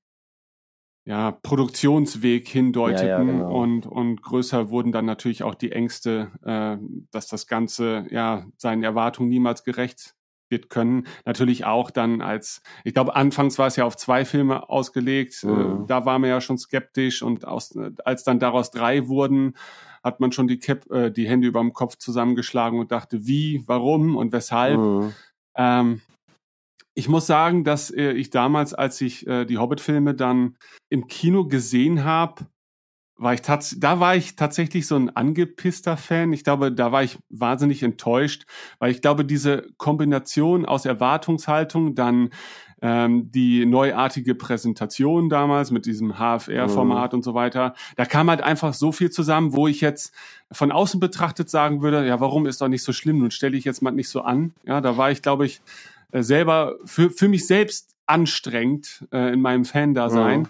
ja, Produktionsweg hindeuteten ja, ja, genau. und, und größer wurden dann natürlich auch die Ängste, äh, dass das Ganze ja seinen Erwartungen niemals gerecht wird können. Natürlich auch dann als, ich glaube, anfangs war es ja auf zwei Filme ausgelegt, äh, mhm. äh, da war man ja schon skeptisch und aus, als dann daraus drei wurden, hat man schon die, Cap, äh, die Hände über dem Kopf zusammengeschlagen und dachte, wie, warum und weshalb. Mhm. Ähm, ich muss sagen, dass äh, ich damals, als ich äh, die Hobbit-Filme dann im Kino gesehen habe, war ich da war ich tatsächlich so ein angepisster Fan. Ich glaube, da war ich wahnsinnig enttäuscht, weil ich glaube, diese Kombination aus Erwartungshaltung, dann ähm, die neuartige Präsentation damals mit diesem HFR-Format mhm. und so weiter, da kam halt einfach so viel zusammen, wo ich jetzt von außen betrachtet sagen würde, ja, warum ist doch nicht so schlimm? Nun stelle ich jetzt mal nicht so an. Ja, da war ich, glaube ich, äh, selber für, für mich selbst anstrengend äh, in meinem Fan-Dasein. Mhm.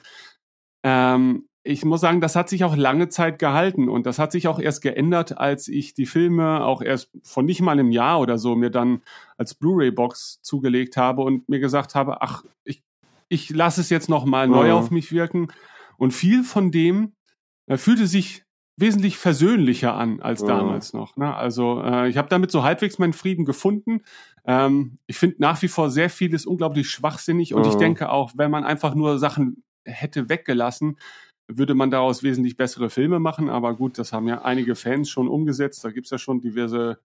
Ähm, ich muss sagen, das hat sich auch lange Zeit gehalten und das hat sich auch erst geändert, als ich die Filme auch erst von nicht mal einem Jahr oder so mir dann als Blu-ray-Box zugelegt habe und mir gesagt habe, ach, ich, ich lasse es jetzt noch mal neu mhm. auf mich wirken. Und viel von dem äh, fühlte sich wesentlich versöhnlicher an als mhm. damals noch. Ne? Also äh, ich habe damit so halbwegs meinen Frieden gefunden. Ähm, ich finde nach wie vor sehr vieles unglaublich schwachsinnig und mhm. ich denke auch, wenn man einfach nur Sachen hätte weggelassen, würde man daraus wesentlich bessere Filme machen. Aber gut, das haben ja einige Fans schon umgesetzt. Da gibt's ja schon diverse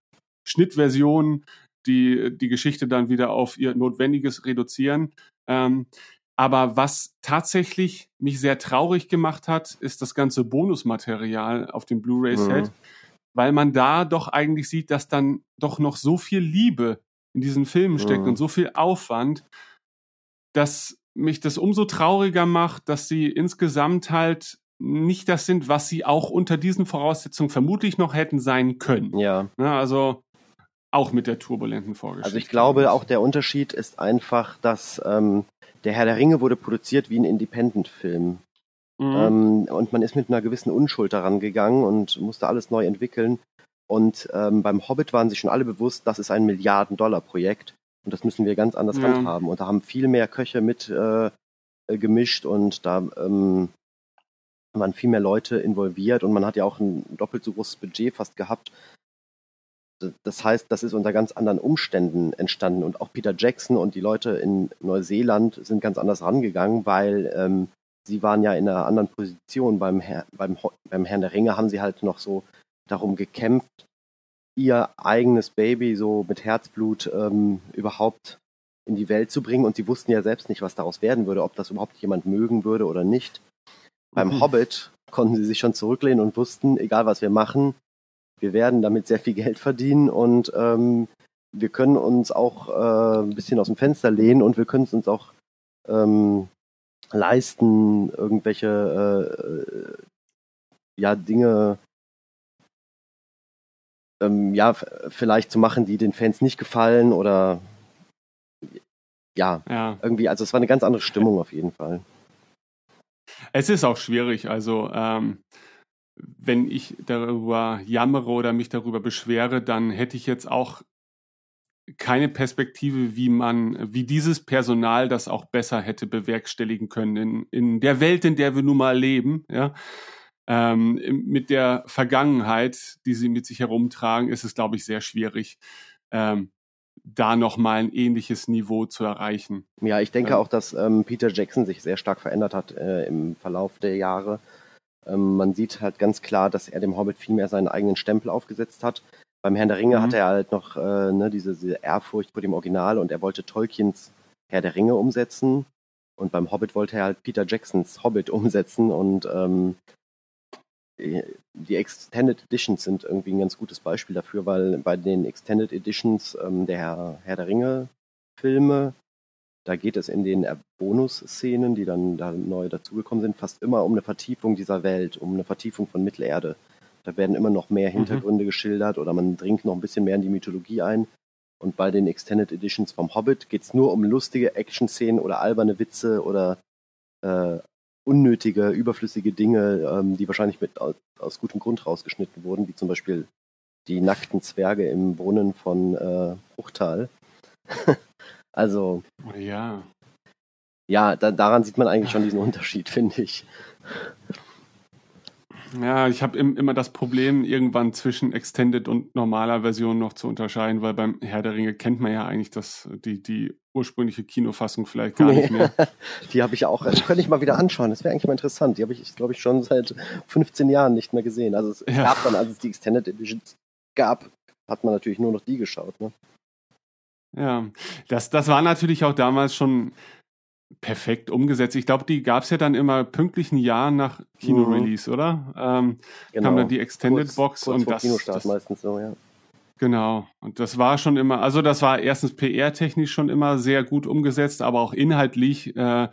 Schnittversionen, die die Geschichte dann wieder auf ihr Notwendiges reduzieren. Ähm, aber was tatsächlich mich sehr traurig gemacht hat, ist das ganze Bonusmaterial auf dem Blu-ray-Set, mhm. weil man da doch eigentlich sieht, dass dann doch noch so viel Liebe in diesen Filmen steckt mhm. und so viel Aufwand, dass mich das umso trauriger macht, dass sie insgesamt halt nicht das sind, was sie auch unter diesen Voraussetzungen vermutlich noch hätten sein können. Ja. ja ne, also auch mit der turbulenten Vorgeschichte. Also ich glaube, auch der Unterschied ist einfach, dass ähm, der Herr der Ringe wurde produziert wie ein Independent-Film. Mhm. Ähm, und man ist mit einer gewissen Unschuld daran gegangen und musste alles neu entwickeln. Und ähm, beim Hobbit waren sich schon alle bewusst, das ist ein Milliarden-Dollar-Projekt. Und das müssen wir ganz anders ja. handhaben. Und da haben viel mehr Köche mit äh, äh, gemischt und da ähm, waren viel mehr Leute involviert und man hat ja auch ein doppelt so großes Budget fast gehabt. Das heißt, das ist unter ganz anderen Umständen entstanden und auch Peter Jackson und die Leute in Neuseeland sind ganz anders rangegangen, weil ähm, sie waren ja in einer anderen Position. Beim, Herr, beim, beim Herrn der Ringe haben sie halt noch so darum gekämpft, ihr eigenes Baby so mit Herzblut ähm, überhaupt in die Welt zu bringen und sie wussten ja selbst nicht, was daraus werden würde, ob das überhaupt jemand mögen würde oder nicht. Beim mhm. Hobbit konnten sie sich schon zurücklehnen und wussten, egal was wir machen, wir werden damit sehr viel Geld verdienen und ähm, wir können uns auch äh, ein bisschen aus dem Fenster lehnen und wir können es uns auch ähm, leisten, irgendwelche äh, äh ja, Dinge ähm, ja, vielleicht zu machen, die den Fans nicht gefallen oder ja, ja, irgendwie, also es war eine ganz andere Stimmung auf jeden Fall. Es ist auch schwierig. Also ähm, wenn ich darüber jammere oder mich darüber beschwere, dann hätte ich jetzt auch keine Perspektive, wie man, wie dieses Personal das auch besser hätte bewerkstelligen können in, in der Welt, in der wir nun mal leben, ja. Ähm, mit der Vergangenheit, die sie mit sich herumtragen, ist es, glaube ich, sehr schwierig, ähm, da nochmal ein ähnliches Niveau zu erreichen. Ja, ich denke ähm, auch, dass ähm, Peter Jackson sich sehr stark verändert hat äh, im Verlauf der Jahre. Ähm, man sieht halt ganz klar, dass er dem Hobbit viel mehr seinen eigenen Stempel aufgesetzt hat. Beim Herrn der Ringe mhm. hatte er halt noch äh, ne, diese, diese Ehrfurcht vor dem Original und er wollte Tolkiens Herr der Ringe umsetzen. Und beim Hobbit wollte er halt Peter Jacksons Hobbit [LAUGHS] umsetzen und ähm, die Extended Editions sind irgendwie ein ganz gutes Beispiel dafür, weil bei den Extended Editions ähm, der Herr der Ringe Filme, da geht es in den Bonus-Szenen, die dann da neu dazugekommen sind, fast immer um eine Vertiefung dieser Welt, um eine Vertiefung von Mittelerde. Da werden immer noch mehr mhm. Hintergründe mhm. geschildert oder man dringt noch ein bisschen mehr in die Mythologie ein. Und bei den Extended Editions vom Hobbit geht es nur um lustige Action-Szenen oder alberne Witze oder äh, unnötige, überflüssige Dinge, ähm, die wahrscheinlich mit, aus, aus, gutem Grund rausgeschnitten wurden, wie zum Beispiel die nackten Zwerge im Brunnen von äh, Bruchtal. [LAUGHS] also. Oh ja. Ja, da, daran sieht man eigentlich schon diesen [LAUGHS] Unterschied, finde ich. Ja, ich habe immer das Problem, irgendwann zwischen Extended und normaler Version noch zu unterscheiden, weil beim Herr der Ringe kennt man ja eigentlich das, die, die ursprüngliche Kinofassung vielleicht gar nee. nicht mehr. [LAUGHS] die habe ich auch, also könnte ich mal wieder anschauen. Das wäre eigentlich mal interessant. Die habe ich, glaube ich, schon seit 15 Jahren nicht mehr gesehen. Also es ja. gab dann, als es die Extended Editions gab, hat man natürlich nur noch die geschaut. Ne? Ja, das, das war natürlich auch damals schon perfekt umgesetzt. Ich glaube, die gab es ja dann immer pünktlich ein Jahr nach Kino-Release, mhm. oder? Ähm, genau. Kam dann die Extended kurz, Box kurz und vor das, Kinostart das meistens so, ja. Genau. Und das war schon immer, also das war erstens PR-technisch schon immer sehr gut umgesetzt, aber auch inhaltlich, äh,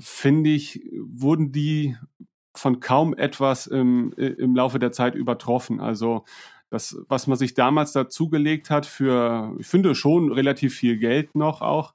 finde ich, wurden die von kaum etwas im, im Laufe der Zeit übertroffen. Also das, was man sich damals dazugelegt hat für, ich finde schon relativ viel Geld noch auch,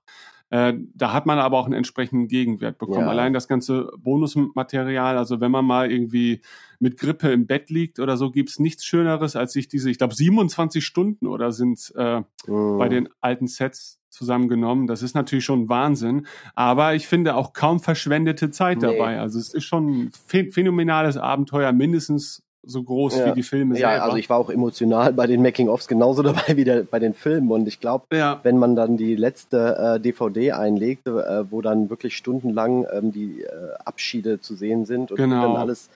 äh, da hat man aber auch einen entsprechenden Gegenwert bekommen. Ja. Allein das ganze Bonusmaterial, also wenn man mal irgendwie mit Grippe im Bett liegt oder so, gibt's nichts Schöneres, als sich diese, ich glaube, 27 Stunden oder sind äh, mhm. bei den alten Sets zusammengenommen. Das ist natürlich schon Wahnsinn, aber ich finde auch kaum verschwendete Zeit nee. dabei. Also es ist schon ein phänomenales Abenteuer, mindestens so groß ja. wie die Filme ja, selber. also ich war auch emotional bei den Making-ofs genauso [LAUGHS] dabei wie der, bei den Filmen und ich glaube, ja. wenn man dann die letzte äh, DVD einlegt, äh, wo dann wirklich stundenlang ähm, die äh, Abschiede zu sehen sind und genau. dann alles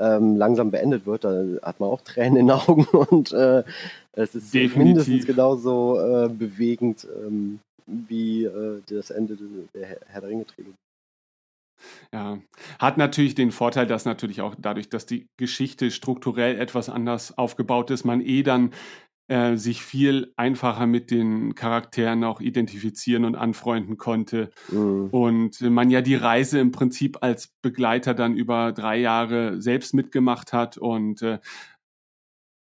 ähm, langsam beendet wird, da hat man auch Tränen in den [LAUGHS] Augen und äh, es ist Definitiv. mindestens genauso äh, bewegend ähm, wie äh, das Ende der Herr der Ringe-Trilogie. Ja, hat natürlich den Vorteil, dass natürlich auch dadurch, dass die Geschichte strukturell etwas anders aufgebaut ist, man eh dann äh, sich viel einfacher mit den Charakteren auch identifizieren und anfreunden konnte. Mhm. Und man ja die Reise im Prinzip als Begleiter dann über drei Jahre selbst mitgemacht hat. Und äh,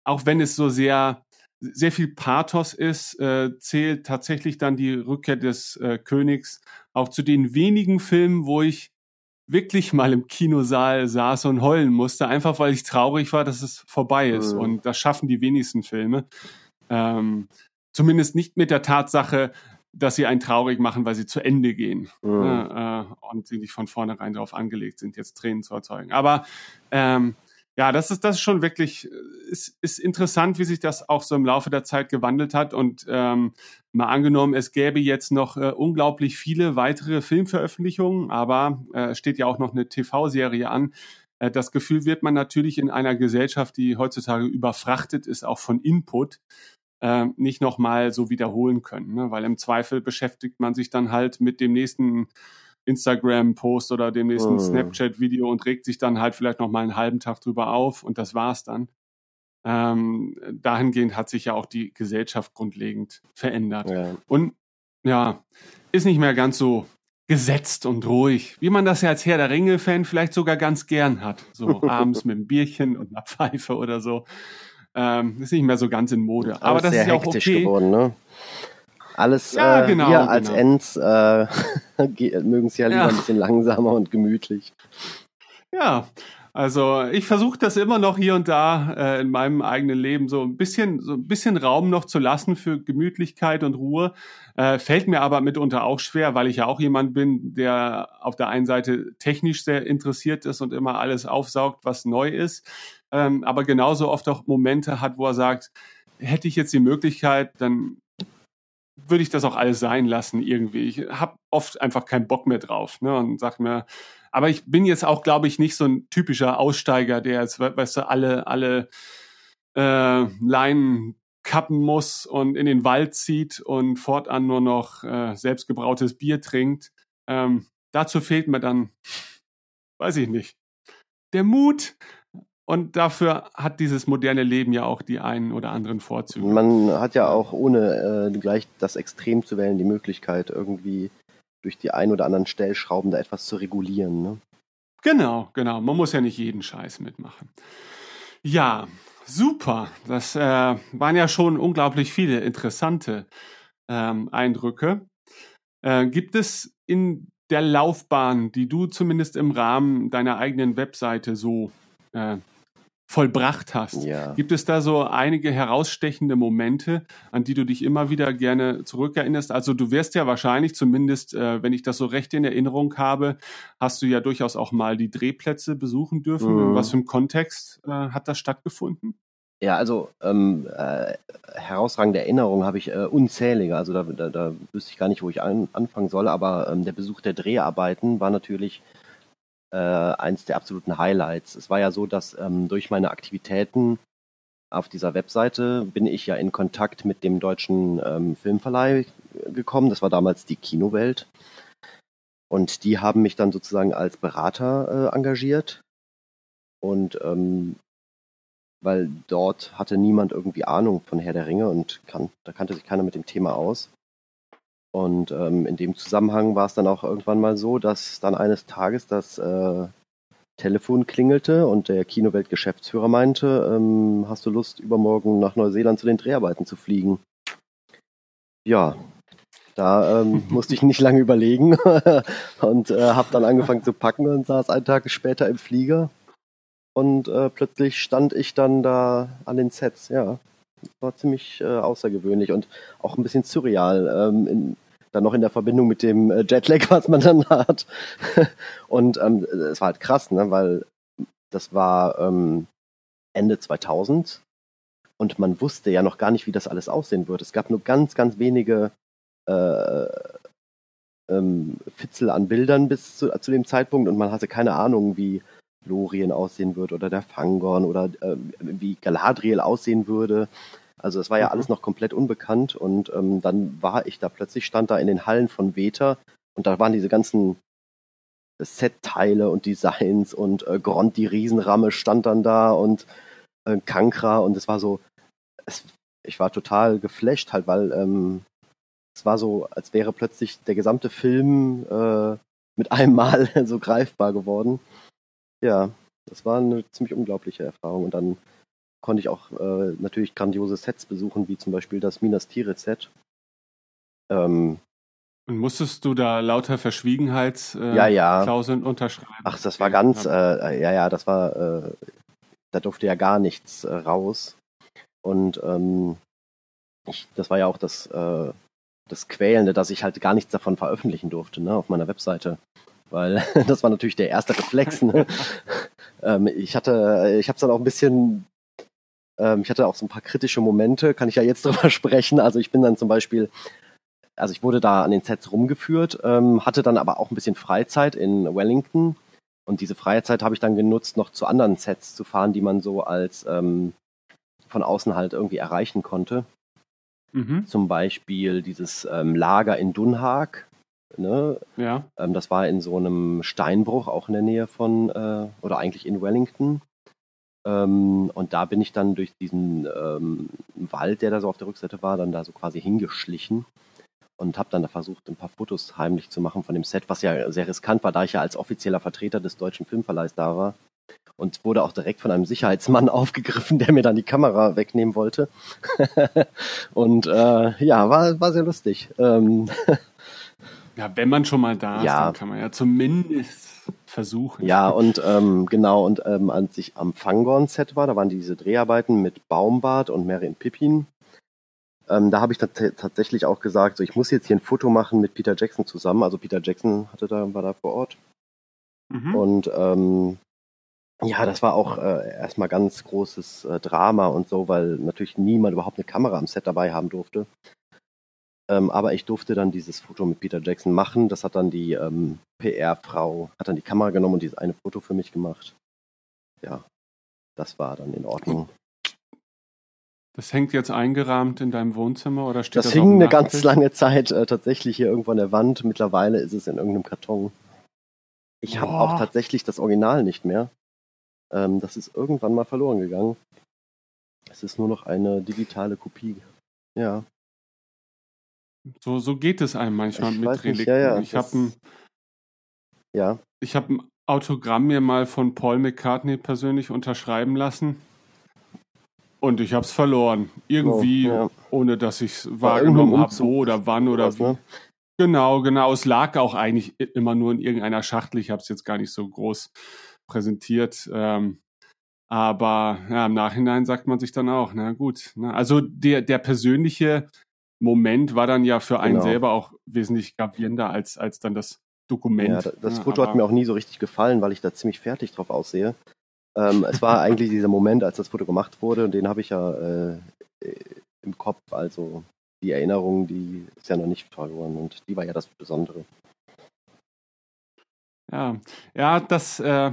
auch wenn es so sehr sehr viel Pathos ist, äh, zählt tatsächlich dann die Rückkehr des äh, Königs auch zu den wenigen Filmen, wo ich wirklich mal im Kinosaal saß und heulen musste, einfach weil ich traurig war, dass es vorbei ist. Mhm. Und das schaffen die wenigsten Filme. Ähm, zumindest nicht mit der Tatsache, dass sie einen traurig machen, weil sie zu Ende gehen mhm. äh, und sie nicht von vornherein darauf angelegt sind, jetzt Tränen zu erzeugen. Aber ähm, ja, das ist, das ist schon wirklich, ist, ist interessant, wie sich das auch so im Laufe der Zeit gewandelt hat. Und ähm, mal angenommen, es gäbe jetzt noch äh, unglaublich viele weitere Filmveröffentlichungen, aber äh, steht ja auch noch eine TV-Serie an. Äh, das Gefühl wird man natürlich in einer Gesellschaft, die heutzutage überfrachtet ist, auch von Input, äh, nicht nochmal so wiederholen können. Ne? Weil im Zweifel beschäftigt man sich dann halt mit dem nächsten Instagram-Post oder dem nächsten oh. Snapchat-Video und regt sich dann halt vielleicht noch mal einen halben Tag drüber auf und das war's dann. Ähm, dahingehend hat sich ja auch die Gesellschaft grundlegend verändert. Ja. Und ja, ist nicht mehr ganz so gesetzt und ruhig, wie man das ja als Herr der Ringe-Fan vielleicht sogar ganz gern hat. So [LAUGHS] abends mit einem Bierchen und einer Pfeife oder so. Ähm, ist nicht mehr so ganz in Mode. Aber, Aber das ist ja auch okay. Geworden, ne? Alles ja, äh, genau, wir als genau. Ends äh, [LAUGHS] mögen es ja lieber ja. ein bisschen langsamer und gemütlich. Ja, also ich versuche das immer noch hier und da äh, in meinem eigenen Leben so ein bisschen, so ein bisschen Raum noch zu lassen für Gemütlichkeit und Ruhe. Äh, fällt mir aber mitunter auch schwer, weil ich ja auch jemand bin, der auf der einen Seite technisch sehr interessiert ist und immer alles aufsaugt, was neu ist, ähm, aber genauso oft auch Momente hat, wo er sagt, hätte ich jetzt die Möglichkeit, dann würde ich das auch alles sein lassen irgendwie. Ich habe oft einfach keinen Bock mehr drauf ne, und sag mir, aber ich bin jetzt auch, glaube ich, nicht so ein typischer Aussteiger, der jetzt, weißt du, alle, alle äh, Leinen kappen muss und in den Wald zieht und fortan nur noch äh, selbstgebrautes Bier trinkt. Ähm, dazu fehlt mir dann, weiß ich nicht, der Mut, und dafür hat dieses moderne Leben ja auch die einen oder anderen Vorzüge. Man hat ja auch ohne äh, gleich das Extrem zu wählen die Möglichkeit, irgendwie durch die ein oder anderen Stellschrauben da etwas zu regulieren. Ne? Genau, genau. Man muss ja nicht jeden Scheiß mitmachen. Ja, super. Das äh, waren ja schon unglaublich viele interessante ähm, Eindrücke. Äh, gibt es in der Laufbahn, die du zumindest im Rahmen deiner eigenen Webseite so äh, vollbracht hast. Ja. Gibt es da so einige herausstechende Momente, an die du dich immer wieder gerne zurückerinnerst? Also du wirst ja wahrscheinlich, zumindest äh, wenn ich das so recht in Erinnerung habe, hast du ja durchaus auch mal die Drehplätze besuchen dürfen. Mhm. In was für einem Kontext äh, hat das stattgefunden? Ja, also ähm, äh, herausragende Erinnerungen habe ich äh, unzählige. Also da, da, da wüsste ich gar nicht, wo ich an, anfangen soll. Aber ähm, der Besuch der Dreharbeiten war natürlich äh, eins der absoluten Highlights. Es war ja so, dass ähm, durch meine Aktivitäten auf dieser Webseite bin ich ja in Kontakt mit dem deutschen ähm, Filmverleih gekommen. Das war damals die Kinowelt. Und die haben mich dann sozusagen als Berater äh, engagiert. Und ähm, weil dort hatte niemand irgendwie Ahnung von Herr der Ringe und kan da kannte sich keiner mit dem Thema aus. Und ähm, in dem Zusammenhang war es dann auch irgendwann mal so, dass dann eines Tages das äh, Telefon klingelte und der Kinowelt-Geschäftsführer meinte, ähm, hast du Lust, übermorgen nach Neuseeland zu den Dreharbeiten zu fliegen? Ja, da ähm, [LAUGHS] musste ich nicht lange überlegen [LAUGHS] und äh, habe dann angefangen zu packen und saß einen Tag später im Flieger. Und äh, plötzlich stand ich dann da an den Sets, ja. War ziemlich äh, außergewöhnlich und auch ein bisschen surreal. Ähm, in, dann noch in der Verbindung mit dem äh, Jetlag, [LAUGHS] was man dann hat. und ähm, es war halt krass, ne, weil das war ähm, Ende 2000 und man wusste ja noch gar nicht, wie das alles aussehen wird. Es gab nur ganz, ganz wenige äh, ähm, Fitzel an Bildern bis zu, zu dem Zeitpunkt und man hatte keine Ahnung, wie Lorien aussehen wird oder der Fangorn oder äh, wie Galadriel aussehen würde. Also es war ja mhm. alles noch komplett unbekannt und ähm, dann war ich da plötzlich, stand da in den Hallen von Veta und da waren diese ganzen Set-Teile und Designs und äh, Grond, die Riesenramme stand dann da und äh, Kankra und es war so, es, ich war total geflasht halt, weil ähm, es war so, als wäre plötzlich der gesamte Film äh, mit einem Mal [LAUGHS] so greifbar geworden. Ja, das war eine ziemlich unglaubliche Erfahrung und dann konnte ich auch äh, natürlich grandiose Sets besuchen, wie zum Beispiel das Minas Tirith Set. Ähm, und musstest du da lauter Verschwiegenheitsklauseln äh, ja, ja. unterschreiben? Ach, das war ganz, äh, ja, ja, das war, äh, da durfte ja gar nichts äh, raus. Und ähm, ich, das war ja auch das, äh, das Quälende, dass ich halt gar nichts davon veröffentlichen durfte, ne, auf meiner Webseite. Weil [LAUGHS] das war natürlich der erste Reflex. Ne? [LAUGHS] ähm, ich hatte, ich habe es dann auch ein bisschen ähm, ich hatte auch so ein paar kritische Momente, kann ich ja jetzt [LAUGHS] drüber sprechen. Also ich bin dann zum Beispiel, also ich wurde da an den Sets rumgeführt, ähm, hatte dann aber auch ein bisschen Freizeit in Wellington. Und diese Freizeit habe ich dann genutzt, noch zu anderen Sets zu fahren, die man so als ähm, von außen halt irgendwie erreichen konnte. Mhm. Zum Beispiel dieses ähm, Lager in Dunhag. Ne? Ja. Ähm, das war in so einem Steinbruch, auch in der Nähe von, äh, oder eigentlich in Wellington. Ähm, und da bin ich dann durch diesen ähm, Wald, der da so auf der Rückseite war, dann da so quasi hingeschlichen und habe dann da versucht, ein paar Fotos heimlich zu machen von dem Set, was ja sehr riskant war, da ich ja als offizieller Vertreter des deutschen Filmverleihs da war. und wurde auch direkt von einem Sicherheitsmann [LAUGHS] aufgegriffen, der mir dann die Kamera wegnehmen wollte. [LAUGHS] und äh, ja, war, war sehr lustig. Ähm, [LAUGHS] ja, wenn man schon mal da ist, Ja. dann kann man ja zumindest versuchen. ja, und ähm, genau, und ähm, als ich am Fangorn-Set war, da waren diese Dreharbeiten mit Baumbart und Marion Pippin. Ähm, da habe ich tat tatsächlich auch gesagt, so ich muss jetzt hier ein Foto machen mit Peter Jackson zusammen. Also Peter Jackson hatte da, war da vor Ort. Mhm. Und ähm, ja, das war auch äh, erstmal ganz großes äh, Drama und so, weil natürlich niemand überhaupt eine Kamera am Set dabei haben durfte. Ähm, aber ich durfte dann dieses Foto mit Peter Jackson machen. Das hat dann die ähm, PR-Frau, hat dann die Kamera genommen und dieses eine Foto für mich gemacht. Ja, das war dann in Ordnung. Das hängt jetzt eingerahmt in deinem Wohnzimmer oder steht das, Das auf hing eine ganz lange Zeit äh, tatsächlich hier irgendwo an der Wand. Mittlerweile ist es in irgendeinem Karton. Ich habe auch tatsächlich das Original nicht mehr. Ähm, das ist irgendwann mal verloren gegangen. Es ist nur noch eine digitale Kopie. Ja. So, so geht es einem manchmal Ich mit weiß nicht, Relikten. ja, ja, ich habe ein, Ja. ich hab ein Autogramm mir mal von Paul McCartney persönlich unterschreiben lassen. Und ich habe es verloren. Irgendwie, Oh, ja. ohne dass ich es wahrgenommen habe, wo oder wann oder Was, wie. ne? Genau, genau. Es lag auch eigentlich immer nur in irgendeiner Schachtel. Ich habe es jetzt gar nicht so groß präsentiert. Ähm, aber ja, im Nachhinein sagt man sich dann auch, na gut. Ne? Also der, der persönliche Moment war dann ja für einen Genau. selber auch wesentlich gravierender als, als dann das Dokument. Ja, da- das ne? Foto hat mir auch nie so richtig gefallen, weil ich da ziemlich fertig drauf aussehe. Ähm, es war eigentlich dieser Moment, als das Foto gemacht wurde, und den habe ich ja äh, äh, im Kopf. Also die Erinnerung, die ist ja noch nicht verloren und die war ja das Besondere. Ja, ja, das, äh,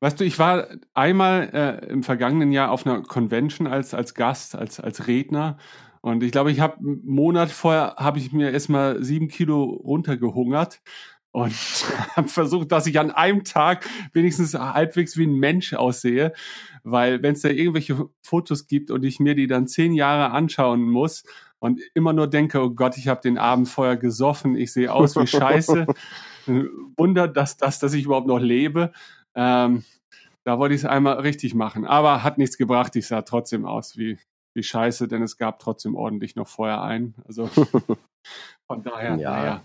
weißt du, ich war einmal äh, im vergangenen Jahr auf einer Convention als, als Gast, als, als Redner. Und ich glaube, ich habe einen Monat vorher, habe ich mir erstmal sieben Kilo runtergehungert und [LAUGHS] habe versucht, dass ich an einem Tag wenigstens halbwegs wie ein Mensch aussehe. Weil wenn es da irgendwelche Fotos gibt und ich mir die dann zehn Jahre anschauen muss und immer nur denke, oh Gott, ich habe den Abend vorher gesoffen, ich sehe aus wie Scheiße. [LAUGHS] Wunder, dass, dass, dass ich überhaupt noch lebe. Ähm, da wollte ich es einmal richtig machen. Aber hat nichts gebracht. Ich sah trotzdem aus wie, wie scheiße, denn es gab trotzdem ordentlich noch vorher ein. Also [LAUGHS] von daher, Ja. naja.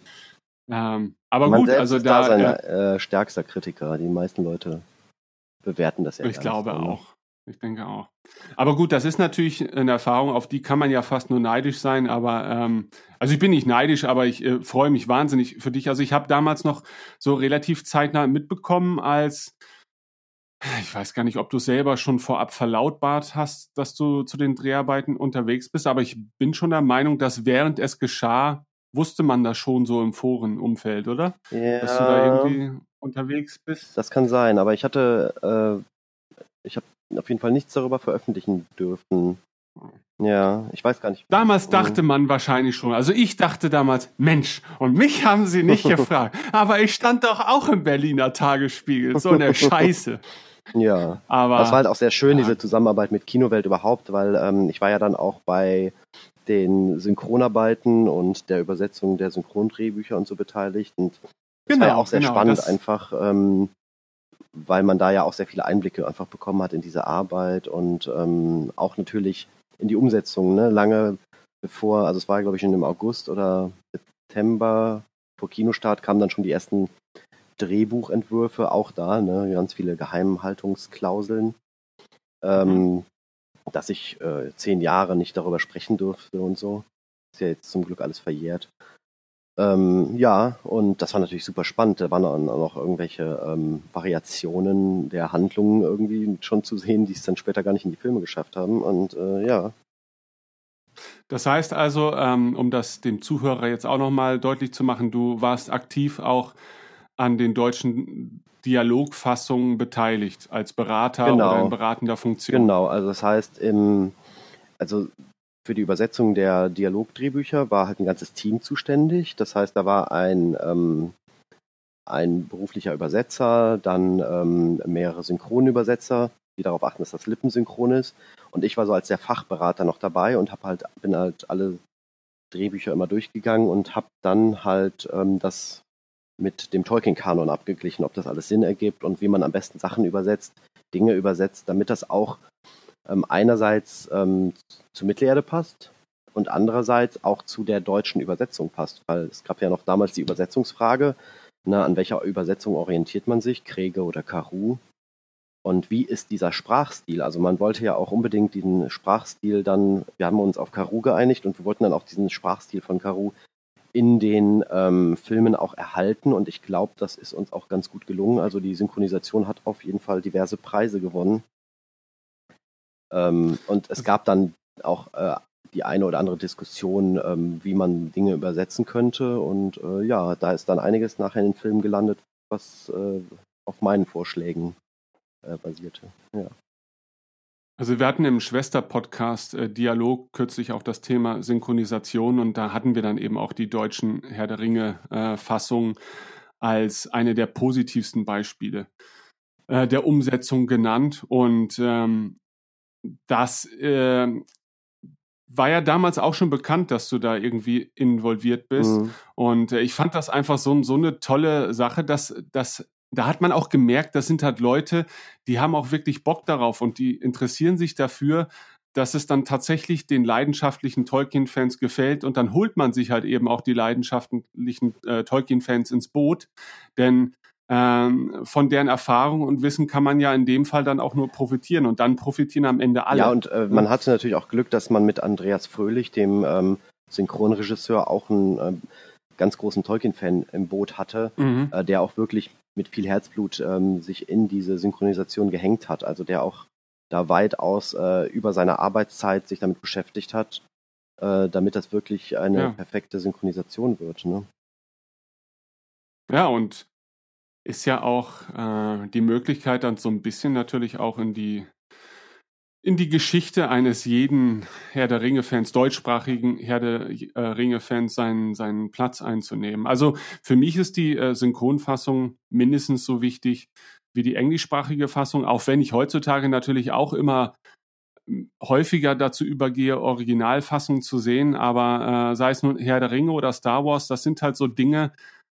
Ähm, aber Man gut, also ist da da, sein äh, äh, stärkster Kritiker. Die meisten Leute bewerten das ja ich glaube nicht ne? auch. Ich denke auch. Aber gut, das ist natürlich eine Erfahrung, auf die kann man ja fast nur neidisch sein. Aber ähm, also ich bin nicht neidisch, aber ich äh, freue mich wahnsinnig für dich. Also ich habe damals noch so relativ zeitnah mitbekommen, als ich weiß gar nicht, ob du selber schon vorab verlautbart hast, dass du zu den Dreharbeiten unterwegs bist, aber ich bin schon der Meinung, dass während es geschah, wusste man das schon so im Forenumfeld, oder? Ja, Dass du da irgendwie unterwegs bist. das kann sein, aber ich hatte, äh, ich habe auf jeden Fall nichts darüber veröffentlichen dürfen. Ja, ich weiß gar nicht. Damals Mhm. dachte man wahrscheinlich schon, also ich dachte damals, Mensch, und mich [LAUGHS] haben sie nicht gefragt, aber ich stand doch auch im Berliner Tagesspiegel, so eine [LAUGHS] Scheiße. Ja, Aber das war halt auch sehr schön, ja. diese Zusammenarbeit mit Kinowelt überhaupt, weil ähm, ich war ja dann auch bei den Synchronarbeiten und der Übersetzung der Synchrondrehbücher und so beteiligt. Und das war ja Genau, auch sehr genau, spannend einfach, ähm, weil man da ja auch sehr viele Einblicke einfach bekommen hat in diese Arbeit und ähm, auch natürlich in die Umsetzung, ne? Lange bevor, also es war glaube ich schon im August oder September vor Kinostart kamen dann schon die ersten Drehbuchentwürfe, auch da, ne? Ganz viele Geheimhaltungsklauseln. Ähm, dass ich äh, zehn Jahre nicht darüber sprechen durfte und so. Ist ja jetzt zum Glück alles verjährt. Ähm, ja, und das war natürlich super spannend. Da waren dann auch noch irgendwelche ähm, Variationen der Handlungen irgendwie schon zu sehen, die es dann später gar nicht in die Filme geschafft haben. Und äh, ja, das heißt also, ähm, um das dem Zuhörer jetzt auch nochmal deutlich zu machen, du warst aktiv auch an den deutschen Dialogfassungen beteiligt, als Berater Genau. oder in beratender Funktion. genau. Also das heißt, im, also für die Übersetzung der Dialogdrehbücher war halt ein ganzes Team zuständig. Das heißt, da war ein, ähm, ein beruflicher Übersetzer, dann ähm, mehrere Synchronübersetzer, die darauf achten, dass das lippensynchron ist. Und ich war so als der Fachberater noch dabei und hab halt, bin halt alle Drehbücher immer durchgegangen und habe dann halt ähm, das mit dem Tolkien-Kanon abgeglichen, ob das alles Sinn ergibt und wie man am besten Sachen übersetzt, Dinge übersetzt, damit das auch ähm, einerseits ähm, zu Mittelerde passt und andererseits auch zu der deutschen Übersetzung passt, weil es gab ja noch damals die Übersetzungsfrage, ne, an welcher Übersetzung orientiert man sich, Kriege oder Karu? Und wie ist dieser Sprachstil? Also man wollte ja auch unbedingt diesen Sprachstil dann, wir haben uns auf Karu geeinigt und wir wollten dann auch diesen Sprachstil von Karu in den ähm, Filmen auch erhalten und ich glaube, das ist uns auch ganz gut gelungen. Also die Synchronisation hat auf jeden Fall diverse Preise gewonnen. Ähm, und es gab dann auch äh, die eine oder andere Diskussion, ähm, wie man Dinge übersetzen könnte. Und äh, ja, da ist dann einiges nachher in den Film gelandet, was äh, auf meinen Vorschlägen äh, basierte. Ja. Also wir hatten im Schwester-Podcast äh, Dialog kürzlich auch das Thema Synchronisation und da hatten wir dann eben auch die deutschen Herr der Ringe-Fassungen äh, als eine der positivsten Beispiele der Umsetzung genannt. Und ähm, das äh, war ja damals auch schon bekannt, dass du da irgendwie involviert bist. Mhm. Und äh, ich fand das einfach so, so eine tolle Sache, dass, dass da hat man auch gemerkt, das sind halt Leute, die haben auch wirklich Bock darauf und die interessieren sich dafür, dass es dann tatsächlich den leidenschaftlichen Tolkien-Fans gefällt und dann holt man sich halt eben auch die leidenschaftlichen äh, Tolkien-Fans ins Boot, denn ähm, von deren Erfahrung und Wissen kann man ja in dem Fall dann auch nur profitieren und dann profitieren am Ende alle. Ja, und äh, man hatte natürlich auch Glück, dass man mit Andreas Fröhlich, dem ähm, Synchronregisseur, auch einen äh, ganz großen Tolkien-Fan im Boot hatte, mhm. äh, der auch wirklich mit viel Herzblut ähm, sich in diese Synchronisation gehängt hat. Also der auch da weitaus äh, über seine Arbeitszeit sich damit beschäftigt hat, äh, damit das wirklich eine ja. perfekte Synchronisation wird. Ne? Ja, und ist ja auch äh, die Möglichkeit, dann so ein bisschen natürlich auch in die in die Geschichte eines jeden Herr der Ringe-Fans, deutschsprachigen Herr der äh, Ringe-Fans, seinen, seinen Platz einzunehmen. Also für mich ist die äh, Synchronfassung mindestens so wichtig wie die englischsprachige Fassung, auch wenn ich heutzutage natürlich auch immer hm, häufiger dazu übergehe, Originalfassungen zu sehen, aber äh, sei es nun Herr der Ringe oder Star Wars, das sind halt so Dinge,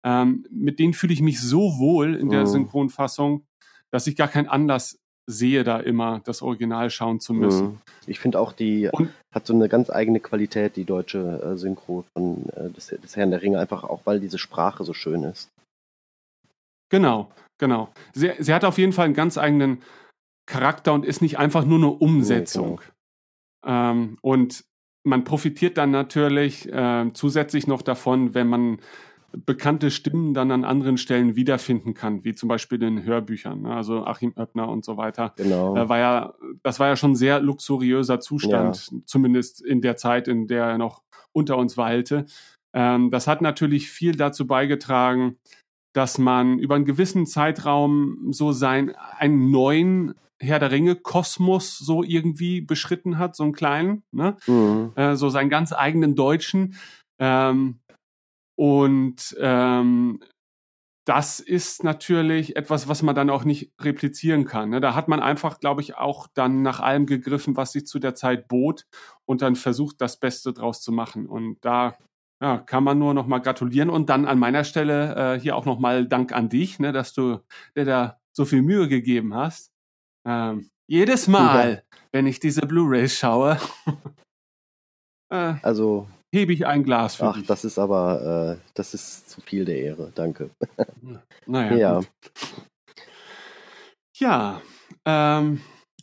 ähm, mit denen fühle ich mich so wohl in der oh. Synchronfassung, dass ich gar keinen Anlass sehe, da immer das Original schauen zu müssen. Mhm. Ich finde auch, die Und, hat so eine ganz eigene Qualität, die deutsche äh, Synchro von äh, des, des Herrn der Ringe, einfach auch, weil diese Sprache so schön ist. Genau, genau. Sie, sie hat auf jeden Fall einen ganz eigenen Charakter und ist nicht einfach nur eine Umsetzung. Nee, genau. ähm, und man profitiert dann natürlich äh, zusätzlich noch davon, wenn man bekannte Stimmen dann an anderen Stellen wiederfinden kann, wie zum Beispiel in Hörbüchern, ne? also Achim Oeppner und so weiter. Genau. Äh, war ja, das war ja schon sehr luxuriöser Zustand, ja. zumindest in der Zeit, in der er noch unter uns weilte. Ähm, das hat natürlich viel dazu beigetragen, dass man über einen gewissen Zeitraum so sein, einen neuen Herr der Ringe Kosmos so irgendwie beschritten hat, so einen kleinen, ne? Mhm. Äh, so seinen ganz eigenen deutschen. Ähm, und ähm, das ist natürlich etwas, was man dann auch nicht replizieren kann. Ne? Da hat man einfach, glaube ich, auch dann nach allem gegriffen, was sich zu der Zeit bot und dann versucht, das Beste draus zu machen. Und da ja, kann man nur noch mal gratulieren und dann an meiner Stelle äh, hier auch noch mal Dank an dich, ne, dass du dir da so viel Mühe gegeben hast. Ähm, jedes Mal, wenn ich diese Blu-rays schaue, [LAUGHS] äh, also hebe ich ein Glas für Ach, dich. das ist aber, äh, das ist zu viel der Ehre. Danke. naja. Ja. Gut. Ja, ähm,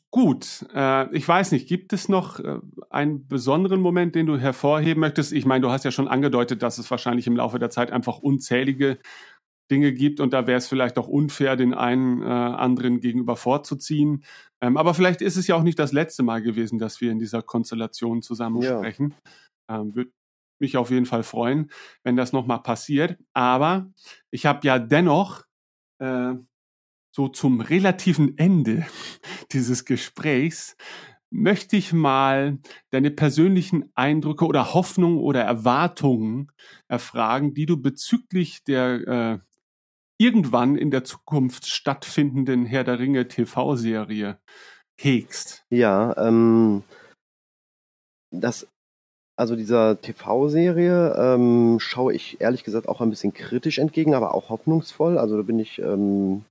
gut. Äh, ich weiß nicht, gibt es noch äh, einen besonderen Moment, den du hervorheben möchtest? Ich meine, du hast ja schon angedeutet, dass es wahrscheinlich im Laufe der Zeit einfach unzählige Dinge gibt und da wäre es vielleicht auch unfair, den einen äh, anderen gegenüber vorzuziehen. Ähm, aber vielleicht ist es ja auch nicht das letzte Mal gewesen, dass wir in dieser Konstellation zusammen ja. sprechen. Ähm, Würde mich auf jeden Fall freuen, wenn das nochmal passiert. Aber ich habe ja dennoch äh, so zum relativen Ende [LAUGHS] dieses Gesprächs möchte ich mal deine persönlichen Eindrücke oder Hoffnungen oder Erwartungen erfragen, die du bezüglich der äh, irgendwann in der Zukunft stattfindenden Herr der Ringe TV-Serie hegst. Ja, ähm, das also dieser TV-Serie ähm, schaue ich ehrlich gesagt auch ein bisschen kritisch entgegen, aber auch hoffnungsvoll. Also da bin ich ähm,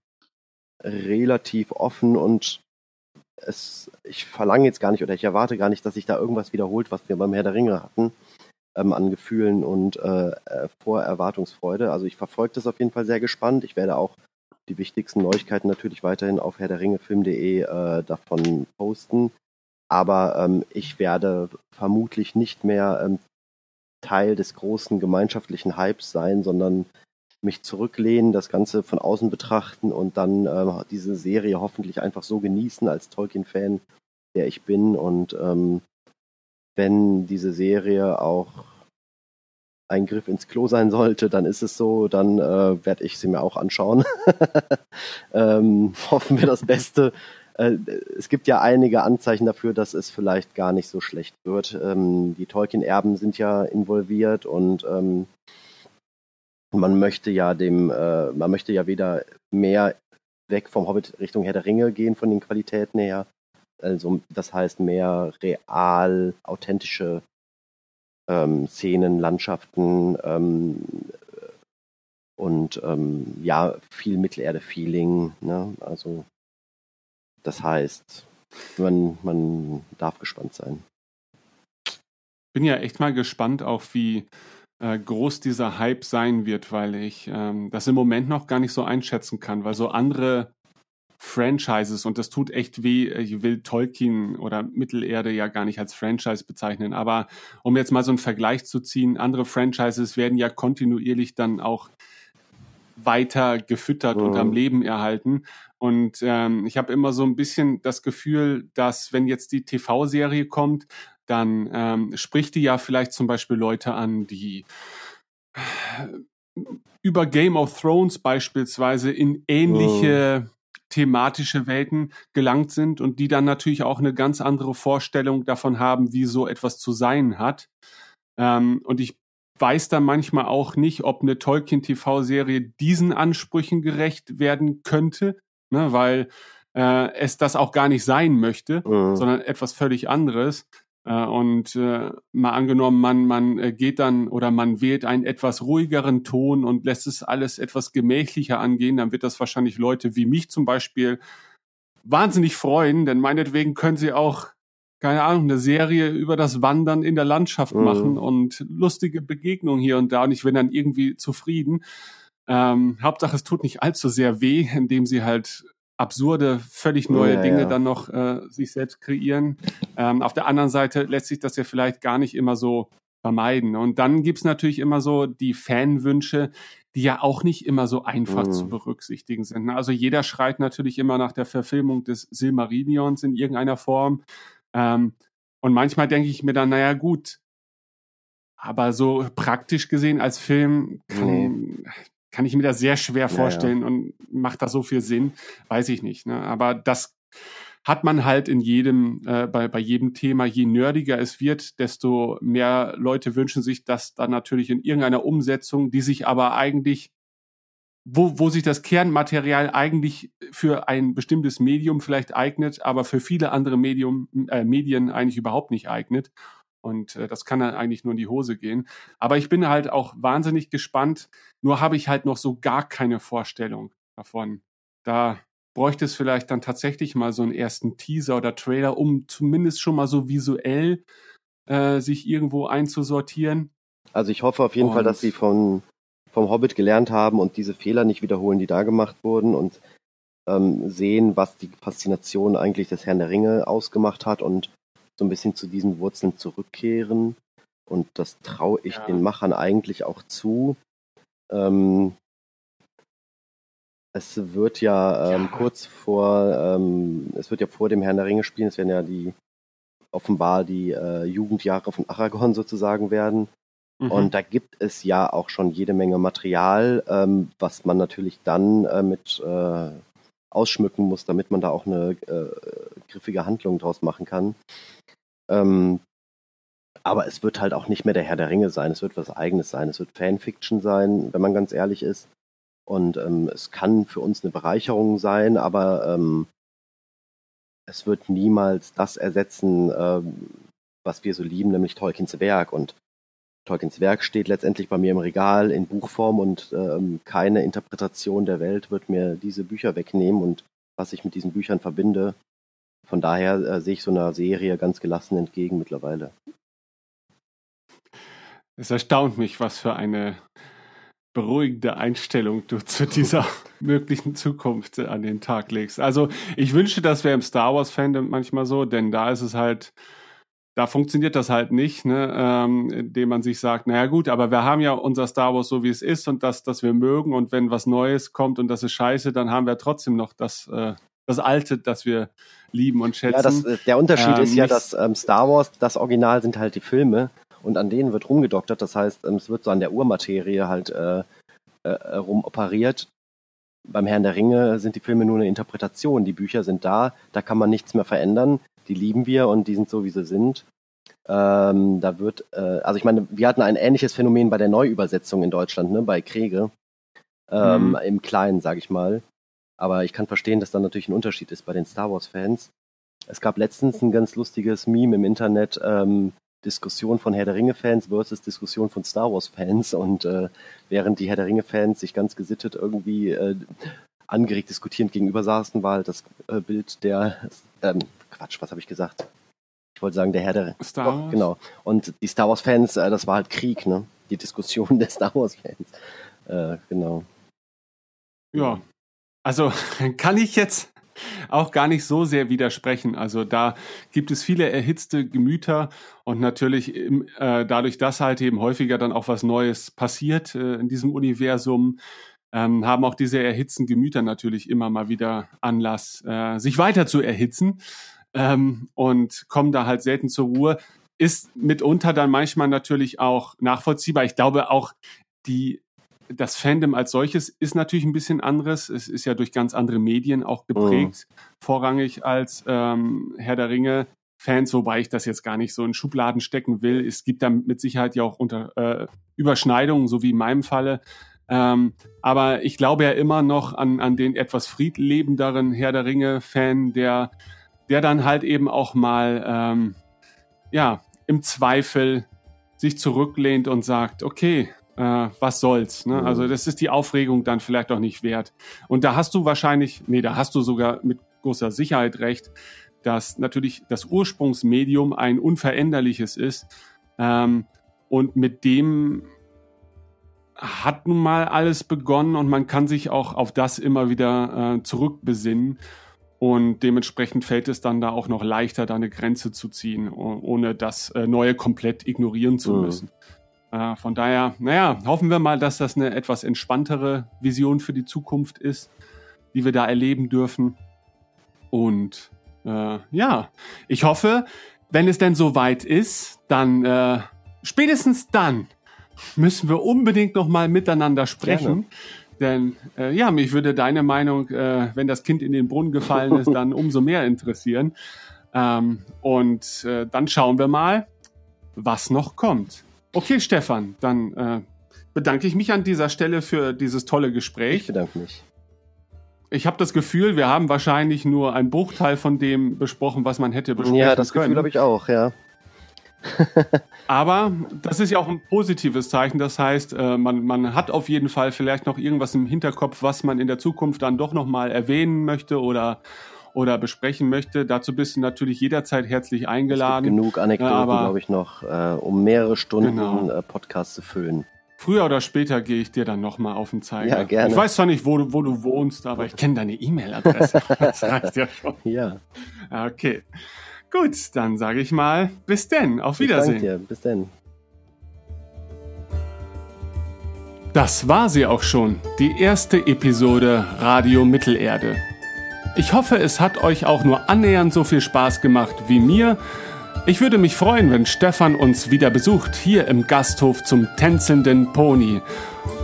relativ offen und es, ich verlange jetzt gar nicht oder ich erwarte gar nicht, dass sich da irgendwas wiederholt, was wir beim Herr der Ringe hatten, ähm, an Gefühlen und äh, äh Vorerwartungsfreude. Also ich verfolge das auf jeden Fall sehr gespannt. Ich werde auch die wichtigsten Neuigkeiten natürlich weiterhin auf Herr der Ringe Film.de äh, davon posten. Aber ähm, ich werde vermutlich nicht mehr ähm, Teil des großen gemeinschaftlichen Hypes sein, sondern mich zurücklehnen, das Ganze von außen betrachten und dann äh, diese Serie hoffentlich einfach so genießen als Tolkien-Fan, der ich bin. Und ähm, wenn diese Serie auch ein Griff ins Klo sein sollte, dann ist es so, dann äh, werde ich sie mir auch anschauen. [LAUGHS] ähm, hoffen wir das Beste. Äh, es gibt ja einige Anzeichen dafür, dass es vielleicht gar nicht so schlecht wird. Ähm, die Tolkien-Erben sind ja involviert und ähm, man möchte ja dem, äh, man möchte ja weder mehr weg vom Hobbit Richtung Herr der Ringe gehen von den Qualitäten her. Also das heißt mehr real, authentische ähm, Szenen, Landschaften ähm, und ähm, ja, viel Mittelerde-Feeling. Ne? Also das heißt, man, man darf gespannt sein. Bin ja echt mal gespannt, auch wie äh, groß dieser Hype sein wird, weil ich ähm, das im Moment noch gar nicht so einschätzen kann, weil so andere Franchises und das tut echt weh. Ich will Tolkien oder Mittelerde ja gar nicht als Franchise bezeichnen, aber um jetzt mal so einen Vergleich zu ziehen, andere Franchises werden ja kontinuierlich dann auch weiter gefüttert mhm. und am mhm. Leben erhalten. Und ähm, ich habe immer so ein bisschen das Gefühl, dass wenn jetzt die TV-Serie kommt, dann ähm, spricht die ja vielleicht zum Beispiel Leute an, die über Game of Thrones beispielsweise in ähnliche mhm thematische Welten gelangt sind und die dann natürlich auch eine ganz andere Vorstellung davon haben, wie so etwas zu sein hat. Ähm, und ich weiß da manchmal auch nicht, ob eine Tolkien-TV-Serie diesen Ansprüchen gerecht werden könnte, ne, weil äh, es das auch gar nicht sein möchte, mhm. sondern etwas völlig anderes. Äh, und äh, mal angenommen, man, man äh, geht dann oder man wählt einen etwas ruhigeren Ton und lässt es alles etwas gemächlicher angehen, dann wird das wahrscheinlich Leute wie mich zum Beispiel wahnsinnig freuen, denn meinetwegen können sie auch, keine Ahnung, eine Serie über das Wandern in der Landschaft mhm. machen und lustige Begegnungen hier und da und ich bin dann irgendwie zufrieden. Ähm, Hauptsache, es tut nicht allzu sehr weh, [LAUGHS] indem sie halt absurde, völlig neue ja, Dinge ja. dann noch äh, sich selbst kreieren. Ähm, auf der anderen Seite lässt sich das ja vielleicht gar nicht immer so vermeiden. Und dann gibt's natürlich immer so die Fanwünsche, die ja auch nicht immer so einfach mhm. zu berücksichtigen sind. Also jeder schreit natürlich immer nach der Verfilmung des Silmarillions in irgendeiner Form. Ähm, und manchmal denke ich mir dann, naja gut, aber so praktisch gesehen als Film kann, nee kann ich mir das sehr schwer vorstellen ja, ja. und macht das so viel Sinn, weiß ich nicht. Ne? Aber das hat man halt in jedem, äh, bei, bei jedem Thema, je nerdiger es wird, desto mehr Leute wünschen sich das dann natürlich in irgendeiner Umsetzung, die sich aber eigentlich, wo, wo sich das Kernmaterial eigentlich für ein bestimmtes Medium vielleicht eignet, aber für viele andere Medium, äh, Medien eigentlich überhaupt nicht eignet. Und äh, das kann dann eigentlich nur in die Hose gehen. Aber ich bin halt auch wahnsinnig gespannt. Nur habe ich halt noch so gar keine Vorstellung davon. Da bräuchte es vielleicht dann tatsächlich mal so einen ersten Teaser oder Trailer, um zumindest schon mal so visuell äh, sich irgendwo einzusortieren. Also ich hoffe auf jeden und Fall, dass sie von, vom Hobbit gelernt haben und diese Fehler nicht wiederholen, die da gemacht wurden und ähm, sehen, was die Faszination eigentlich des Herrn der Ringe ausgemacht hat und so ein bisschen zu diesen Wurzeln zurückkehren. Und das traue ich ja. den Machern eigentlich auch zu. Ähm, es wird ja, ähm, ja, kurz vor, ähm, es wird ja vor dem Herrn der Ringe spielen, es werden ja die offenbar die äh, Jugendjahre von Aragorn sozusagen werden. Mhm. Und da gibt es ja auch schon jede Menge Material, ähm, was man natürlich dann äh, mit äh, ausschmücken muss, damit man da auch eine äh, griffige Handlung draus machen kann. Ähm, aber es wird halt auch nicht mehr der Herr der Ringe sein. Es wird was Eigenes sein. Es wird Fanfiction sein, wenn man ganz ehrlich ist. Und ähm, es kann für uns eine Bereicherung sein, aber ähm, es wird niemals das ersetzen, ähm, was wir so lieben, nämlich Tolkiens Werk. Und Tolkiens Werk steht letztendlich bei mir im Regal in Buchform und ähm, keine Interpretation der Welt wird mir diese Bücher wegnehmen und was ich mit diesen Büchern verbinde. Von daher äh, sehe ich so einer Serie ganz gelassen entgegen mittlerweile. Es erstaunt mich, was für eine beruhigende Einstellung du zu dieser [LAUGHS] möglichen Zukunft an den Tag legst. Also ich wünschte, das wäre im Star Wars Fandom manchmal so, denn da ist es halt, da funktioniert das halt nicht, ne, ähm, indem man sich sagt, naja gut, aber wir haben ja unser Star Wars so wie es ist und das, das wir mögen und wenn was Neues kommt und das ist scheiße, dann haben wir trotzdem noch das, äh, das Alte, das wir lieben und schätzen. Ja, das, äh, der Unterschied ähm, ist ja, dass ähm, Star Wars, das Original sind halt die Filme und an denen wird rumgedoktert. Das heißt, ähm, es wird so an der Urmaterie halt äh, äh, rumoperiert. Beim Herrn der Ringe sind die Filme nur eine Interpretation. Die Bücher sind da, da kann man nichts mehr verändern. Die lieben wir und die sind so, wie sie sind. Ähm, da wird, äh, also ich meine, wir hatten ein ähnliches Phänomen bei der Neuübersetzung in Deutschland, ne, bei Kriege. Ähm, mhm. Im Kleinen, sage ich mal. Aber ich kann verstehen, dass da natürlich ein Unterschied ist bei den Star Wars-Fans. Es gab letztens ein ganz lustiges Meme im Internet, ähm, Diskussion von Herr der Ringe-Fans versus Diskussion von Star Wars-Fans. Und äh, während die Herr der Ringe-Fans sich ganz gesittet irgendwie äh, angeregt diskutierend gegenüber saßen, war halt das äh, Bild der ähm, Quatsch, was habe ich gesagt? Ich wollte sagen, der Herr der Star Wars. Oh, genau. Und die Star Wars-Fans, äh, das war halt Krieg, ne? Die Diskussion [LAUGHS] der Star Wars-Fans. Äh, genau. Ja. Also [LAUGHS] kann ich jetzt auch gar nicht so sehr widersprechen. Also da gibt es viele erhitzte Gemüter und natürlich äh, dadurch, dass halt eben häufiger dann auch was Neues passiert äh, in diesem Universum, ähm, haben auch diese erhitzten Gemüter natürlich immer mal wieder Anlass, äh, sich weiter zu erhitzen ähm, und kommen da halt selten zur Ruhe. Ist mitunter dann manchmal natürlich auch nachvollziehbar. Ich glaube auch, die das Fandom als solches ist natürlich ein bisschen anderes. Es ist ja durch ganz andere Medien auch geprägt, mhm. vorrangig als ähm, Herr der Ringe. Fans, wobei ich das jetzt gar nicht so in Schubladen stecken will. Es gibt da mit Sicherheit ja auch unter, äh, Überschneidungen, so wie in meinem Falle. Ähm, aber ich glaube ja immer noch an, an den etwas friedlebenderen Herr der Ringe-Fan, der, der dann halt eben auch mal ähm, ja, im Zweifel sich zurücklehnt und sagt, okay, äh, was soll's. Ne? Also mhm. das ist die Aufregung dann vielleicht auch nicht wert. Und da hast du wahrscheinlich, nee, da hast du sogar mit großer Sicherheit recht, dass natürlich das Ursprungsmedium ein unveränderliches ist. Ähm, und mit dem hat nun mal alles begonnen und man kann sich auch auf das immer wieder äh, zurückbesinnen. Und dementsprechend fällt es dann da auch noch leichter, da eine Grenze zu ziehen, ohne das äh, Neue komplett ignorieren zu mhm. müssen. Äh, von daher, naja, hoffen wir mal, dass das eine etwas entspanntere Vision für die Zukunft ist, die wir da erleben dürfen. Und äh, ja, ich hoffe, wenn es denn soweit ist, dann äh, spätestens dann müssen wir unbedingt noch mal miteinander sprechen. Gerne. Denn äh, ja, mich würde deine Meinung, äh, wenn das Kind in den Brunnen gefallen ist, [LAUGHS] dann umso mehr interessieren. Ähm, und äh, dann schauen wir mal, was noch kommt. Okay, Stefan, dann äh, bedanke ich mich an dieser Stelle für dieses tolle Gespräch. Ich bedanke mich. Ich habe das Gefühl, wir haben wahrscheinlich nur einen Bruchteil von dem besprochen, was man hätte besprechen können. Ja, das Gefühl habe ich auch, ja. [LAUGHS] Aber das ist ja auch ein positives Zeichen. Das heißt, äh, man, man hat auf jeden Fall vielleicht noch irgendwas im Hinterkopf, was man in der Zukunft dann doch nochmal erwähnen möchte oder oder besprechen möchte, dazu bist du natürlich jederzeit herzlich eingeladen. Genug Anekdoten, glaube ich, noch, äh, um mehrere Stunden genau. äh, Podcast zu füllen. Früher oder später gehe ich dir dann nochmal auf den Zeiger. Ja, gerne. Ich weiß zwar nicht, wo du, wo du wohnst, aber ich kenne deine E-Mail-Adresse. [LAUGHS] Das reicht ja schon. Ja. Okay. Gut, dann sage ich mal, bis denn. Auf Wiedersehen. Ich danke dir. Bis denn. Das war sie auch schon, die erste Episode Radio Mittelerde. Ich hoffe, es hat euch auch nur annähernd so viel Spaß gemacht wie mir. Ich würde mich freuen, wenn Stefan uns wieder besucht, hier im Gasthof zum tänzelnden Pony.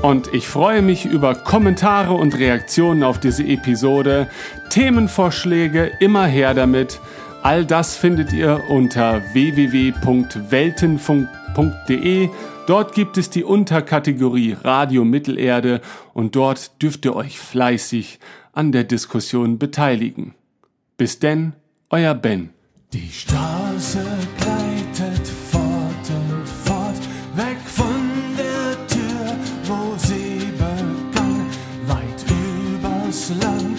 Und ich freue mich über Kommentare und Reaktionen auf diese Episode, Themenvorschläge, immer her damit. All das findet ihr unter www.weltenfunk.de. Dort gibt es die Unterkategorie Radio Mittelerde und dort dürft ihr euch fleißig an der Diskussion beteiligen. Bis denn, euer Ben. Die Straße gleitet fort und fort, weg von der Tür, wo sie begann, weit übers Land.